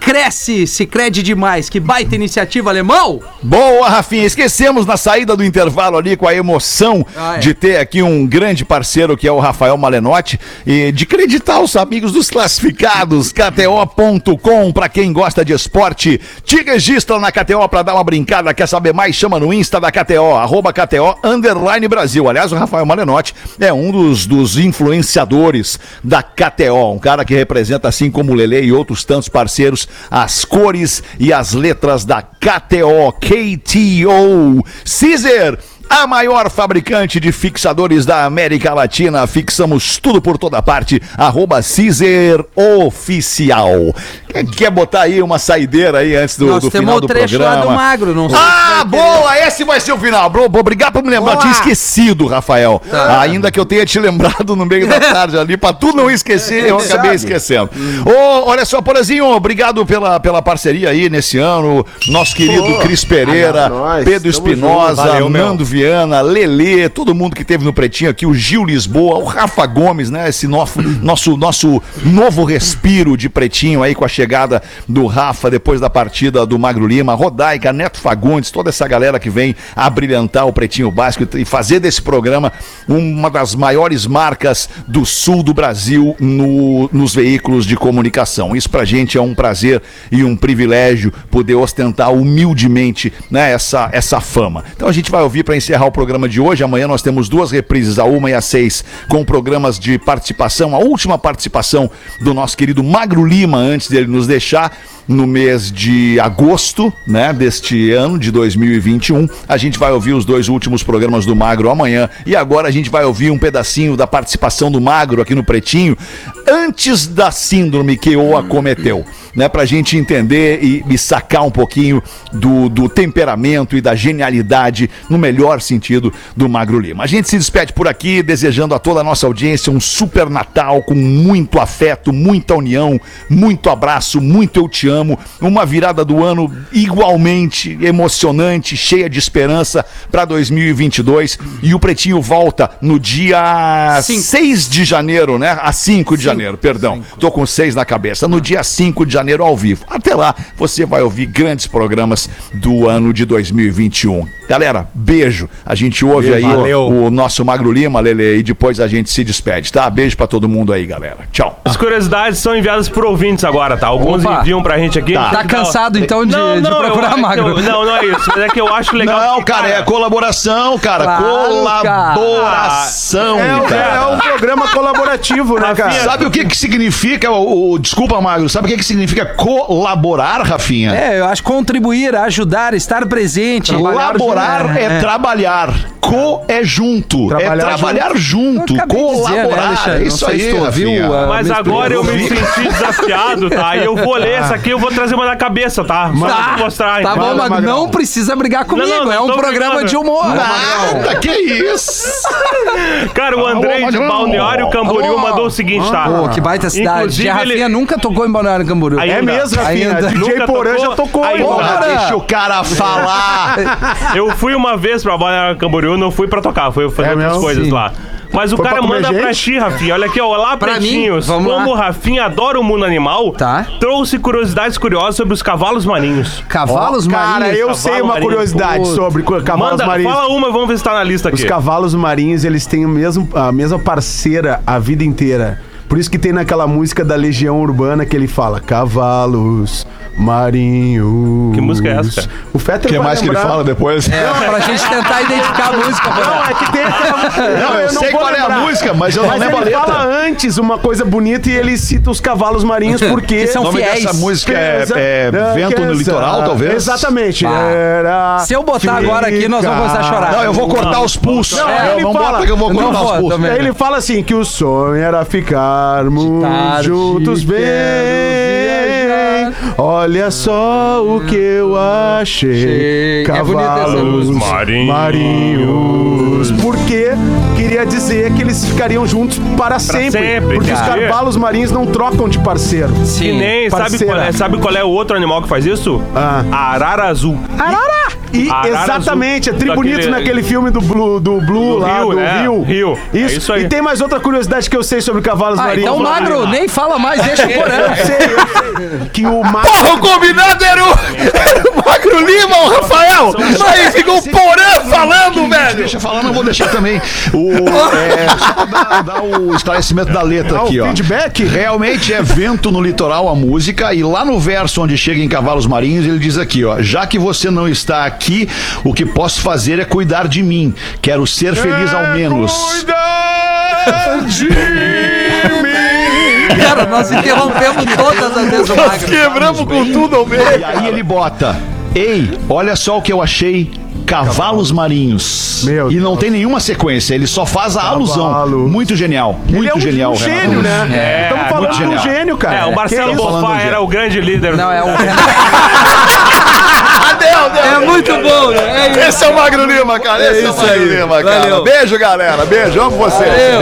Speaker 2: cresce. Cicred demais. Que baita iniciativa, alemão!
Speaker 4: Boa, Rafinha. Esquecemos na saída do intervalo ali com a emoção
Speaker 2: Ah, é.
Speaker 4: de ter aqui um grande parceiro que é o Rafael Malenotti e de acreditar os amigos dos classificados, KTO.com, pra quem gosta de esporte. Te registra na KTO pra dar uma brincada. Quer saber mais? Chama no Insta da KTO, arroba KTO underline Brasil. Aliás, o Rafael Malenotti é um dos, dos influenciadores da KTO, um cara que representa, assim como o Lele e outros tantos parceiros, as cores e as letras da KTO, KTO. Caesar, a maior fabricante de fixadores da América Latina. Fixamos tudo por toda parte. Arroba Caesar Oficial. Quer, quer botar aí uma saideira aí antes do,
Speaker 2: Nós
Speaker 4: do
Speaker 2: temos
Speaker 4: final
Speaker 2: o
Speaker 4: do
Speaker 2: trecho lá
Speaker 4: programa?
Speaker 2: do Magro, não sei
Speaker 4: Ah,
Speaker 2: vai querer.
Speaker 4: boa! Esse vai ser o final. Bro, obrigado por me lembrar. Eu
Speaker 2: Boa.
Speaker 4: tinha esquecido, Rafael.
Speaker 2: Tá.
Speaker 4: Ainda que eu tenha te lembrado no meio da tarde ali, pra tu não esquecer, eu
Speaker 3: Quem
Speaker 4: acabei esquecendo. Ô, olha só, Porazinho, obrigado pela, pela parceria aí nesse ano. Nosso querido
Speaker 5: Pô,
Speaker 4: Cris Pereira,
Speaker 5: ah, nós,
Speaker 4: Pedro Espinosa. Nando Viana, Lelê, todo mundo que teve no Pretinho aqui, o Gil Lisboa, o Rafa Gomes, né? Esse nosso, nosso, nosso novo respiro de Pretinho aí com a chegada do Rafa depois da partida do Magro Lima, Rodaica, Neto Fagundes, toda essa galera que vem a brilhantar o Pretinho Básico e fazer desse programa uma das maiores marcas do sul do Brasil no- nos veículos de comunicação. Isso pra gente é um prazer e um privilégio poder ostentar humildemente né, essa, essa fama. Então a gente vai ouvir para encerrar o programa de hoje. Amanhã nós temos duas reprises, a uma e a seis, com programas de participação. A última participação do nosso querido Magro Lima, antes dele nos deixar no mês de agosto, né, deste ano de 2021. A gente vai ouvir os dois últimos programas do Magro amanhã e agora a gente vai ouvir um pedacinho da participação do Magro aqui no Pretinho antes da síndrome que o acometeu, né, pra gente entender e, e sacar um pouquinho do, do temperamento e da genialidade no melhor sentido do Magro Lima. A gente se despede por aqui desejando a toda a nossa audiência um super Natal com muito afeto, muita união, muito abraço, muito eu te amo, uma virada do ano igualmente emocionante, cheia de esperança para 2022 e o Pretinho volta no dia
Speaker 2: Cinco.
Speaker 4: 6 de janeiro, né? A 5 de janeiro, perdão. Tô com 6 na cabeça. No dia 5 de janeiro ao vivo. Até lá, você vai ouvir grandes programas do ano de 2021. Galera, beijo. A gente ouve aí
Speaker 7: Valeu.
Speaker 4: o nosso Magro Lima, Lele, e depois a gente se despede, tá? Beijo pra todo mundo aí, galera. Tchau.
Speaker 14: As curiosidades são enviadas por ouvintes agora, tá? Alguns
Speaker 2: Opa.
Speaker 14: enviam pra gente aqui.
Speaker 4: Tá.
Speaker 2: Tá cansado, então, de- de
Speaker 14: eu-
Speaker 2: procurar
Speaker 14: eu-
Speaker 2: magro.
Speaker 14: Não, não é isso. Mas é que eu acho legal.
Speaker 4: Não,
Speaker 14: porque,
Speaker 4: cara, é colaboração, cara.
Speaker 2: Claro, cara.
Speaker 4: Colaboração,
Speaker 5: É, um-
Speaker 4: cara.
Speaker 5: é um programa colaborativo, né, cara?
Speaker 4: Sabe o que que significa o, o- desculpa, Magro, sabe o que que significa significa colaborar, Rafinha?
Speaker 2: É, eu acho contribuir, ajudar, estar presente.
Speaker 4: Colaborar é,
Speaker 2: É.
Speaker 4: trabalhar. Co é junto.
Speaker 15: Trabalhar
Speaker 4: é trabalhar junto.
Speaker 2: Acabei de dizer, né,
Speaker 4: colaborar. É isso aí,
Speaker 2: tu
Speaker 4: Rafinha.
Speaker 2: ah,
Speaker 14: Mas agora eu me senti desafiado, tá? E eu vou ler essa aqui, eu vou trazer uma na cabeça, tá? Só pra te mostrar.
Speaker 2: Tá bom, mas não precisa brigar comigo.
Speaker 14: Não, não,
Speaker 2: é um programa
Speaker 14: brigando.
Speaker 2: de humor.
Speaker 4: Nada, que isso?
Speaker 14: Cara, o Andrei de. Balneário Camboriú
Speaker 2: Alô.
Speaker 14: mandou o seguinte, tá?
Speaker 2: Pô, que baita cidade.
Speaker 14: Inclusive,
Speaker 2: a Rafinha
Speaker 14: ele-
Speaker 2: nunca tocou em Balneário Camboriú.
Speaker 14: Ainda.
Speaker 15: É mesmo, Rafinha.
Speaker 2: Ainda.
Speaker 15: DJ Porã
Speaker 14: tocou?
Speaker 15: já tocou
Speaker 14: Ainda.
Speaker 2: Bora.
Speaker 4: deixa o cara falar.
Speaker 14: Eu fui uma vez pra Balneário Camboriú, não fui pra tocar, fui fazer
Speaker 15: É
Speaker 14: outras
Speaker 15: mesmo?
Speaker 14: coisas
Speaker 2: Sim.
Speaker 14: lá. Mas o
Speaker 15: Foi
Speaker 14: cara
Speaker 15: pra
Speaker 14: manda pra
Speaker 15: gente?
Speaker 14: ti, Rafinha. Olha aqui, ó. Olá,
Speaker 2: Pra mim?
Speaker 14: pretinhos.
Speaker 2: Vamos
Speaker 14: Como
Speaker 2: lá.
Speaker 14: o Rafinha adora o mundo animal,
Speaker 2: Tá.
Speaker 14: trouxe curiosidades curiosas sobre os cavalos marinhos.
Speaker 2: Cavalos
Speaker 15: Cara,
Speaker 2: marinhos.
Speaker 15: eu sei uma
Speaker 14: marinho.
Speaker 15: curiosidade
Speaker 2: Puta.
Speaker 15: sobre cavalos
Speaker 14: Manda,
Speaker 15: marinhos.
Speaker 14: fala uma e vamos ver se tá na lista
Speaker 15: Os
Speaker 14: aqui.
Speaker 15: cavalos marinhos, eles têm o mesmo, a mesma parceira a vida inteira. Por isso que tem naquela música da Legião Urbana que ele fala cavalos marinhos.
Speaker 14: Que música é essa, cara?
Speaker 15: O Fetter
Speaker 4: O que
Speaker 15: vai
Speaker 4: mais que ele
Speaker 15: lembrar.
Speaker 4: fala depois?
Speaker 2: É, pra gente tentar identificar a música.
Speaker 15: Não, é que tem aquela...
Speaker 4: Não, eu sei
Speaker 15: vou
Speaker 4: qual é a música, mas eu não
Speaker 15: Mas
Speaker 4: lembro a
Speaker 15: ele
Speaker 4: letra.
Speaker 15: fala antes uma coisa bonita e ele cita os cavalos marinhos porque...
Speaker 2: Que são
Speaker 4: O nome
Speaker 2: fiéis.
Speaker 4: dessa música é, é
Speaker 15: Não,
Speaker 4: Vento no Litoral, talvez?
Speaker 15: Exatamente.
Speaker 2: Ah.
Speaker 15: Era
Speaker 2: Se eu botar agora aqui, nós vamos começar a chorar.
Speaker 4: Não, eu vou cortar os pulsos.
Speaker 15: Não,
Speaker 4: É,
Speaker 15: ele
Speaker 4: não
Speaker 15: fala-
Speaker 4: bota que eu vou
Speaker 2: Não
Speaker 4: cortar os
Speaker 2: vou
Speaker 4: pulsos.
Speaker 2: também.
Speaker 15: Ele fala assim que o sonho era ficarmos juntos bem.
Speaker 2: viajar.
Speaker 15: Olha só o que eu achei.
Speaker 2: É
Speaker 15: Cavalos
Speaker 2: música.
Speaker 14: Marinhos.
Speaker 15: marinhos. Porque queria dizer que eles ficariam juntos para sempre.
Speaker 14: sempre,
Speaker 15: porque os
Speaker 14: cara.
Speaker 15: cavalos marinhos não trocam de parceiro.
Speaker 14: Que
Speaker 2: Sim.
Speaker 14: nem, sabe qual, é, sabe qual é o outro animal que faz isso?
Speaker 15: Ah.
Speaker 14: A arara azul.
Speaker 15: E
Speaker 14: Arara
Speaker 15: exatamente, é tri bonito
Speaker 14: Daquele-
Speaker 15: naquele filme do Blue, do Blue
Speaker 14: Do
Speaker 15: lá,
Speaker 14: Rio,
Speaker 15: do
Speaker 14: né?
Speaker 15: Rio.
Speaker 14: Rio. É
Speaker 15: Isso.
Speaker 14: isso aí.
Speaker 15: E tem mais outra curiosidade que eu sei sobre cavalos
Speaker 2: Ah,
Speaker 15: marinhos.
Speaker 2: então magro, nem fala mais, deixa o porão.
Speaker 15: Eu sei, eu sei. Que o magro.
Speaker 4: Porra, o combinado era o Magro Lima, o Rafael. Aí ficou o Porã falando, velho. Deixa eu falar, não vou deixar também. O, é, só dar, dar o esclarecimento da letra aqui, ó.
Speaker 15: feedback?
Speaker 4: Realmente é vento no litoral a música e lá no verso onde chega em Cavalos Marinhos ele diz aqui, ó, já que você não está aqui, o que posso fazer é cuidar de mim. Quero ser feliz ao menos.
Speaker 15: Cuida de mim.
Speaker 2: Cara, nós interrompemos todas as vezes o magro.
Speaker 4: Quebramos com tudo ao meio. E aí ele bota: Ei, olha só o que eu achei. Cavalos marinhos.
Speaker 15: Meu
Speaker 4: e não
Speaker 15: Deus.
Speaker 4: tem nenhuma sequência, ele só faz a alusão. Muito genial. Muito
Speaker 15: Ele é um,
Speaker 4: genial,
Speaker 15: um
Speaker 4: Renato
Speaker 15: gênio, né?
Speaker 14: É,
Speaker 15: Estamos
Speaker 4: muito
Speaker 15: falando de um
Speaker 4: genial.
Speaker 15: gênio, cara.
Speaker 14: É, o Marcelo
Speaker 4: de-
Speaker 14: era o grande líder.
Speaker 2: Não, é o
Speaker 4: Deu, deu.
Speaker 2: É muito bom, né? É isso.
Speaker 4: Esse é o Magro Lima, cara. Esse é, o
Speaker 2: isso
Speaker 4: Magro
Speaker 2: aí.
Speaker 4: Lima, cara.
Speaker 2: Valeu.
Speaker 4: Beijo, galera. Beijo. Amo vocês.
Speaker 2: Valeu.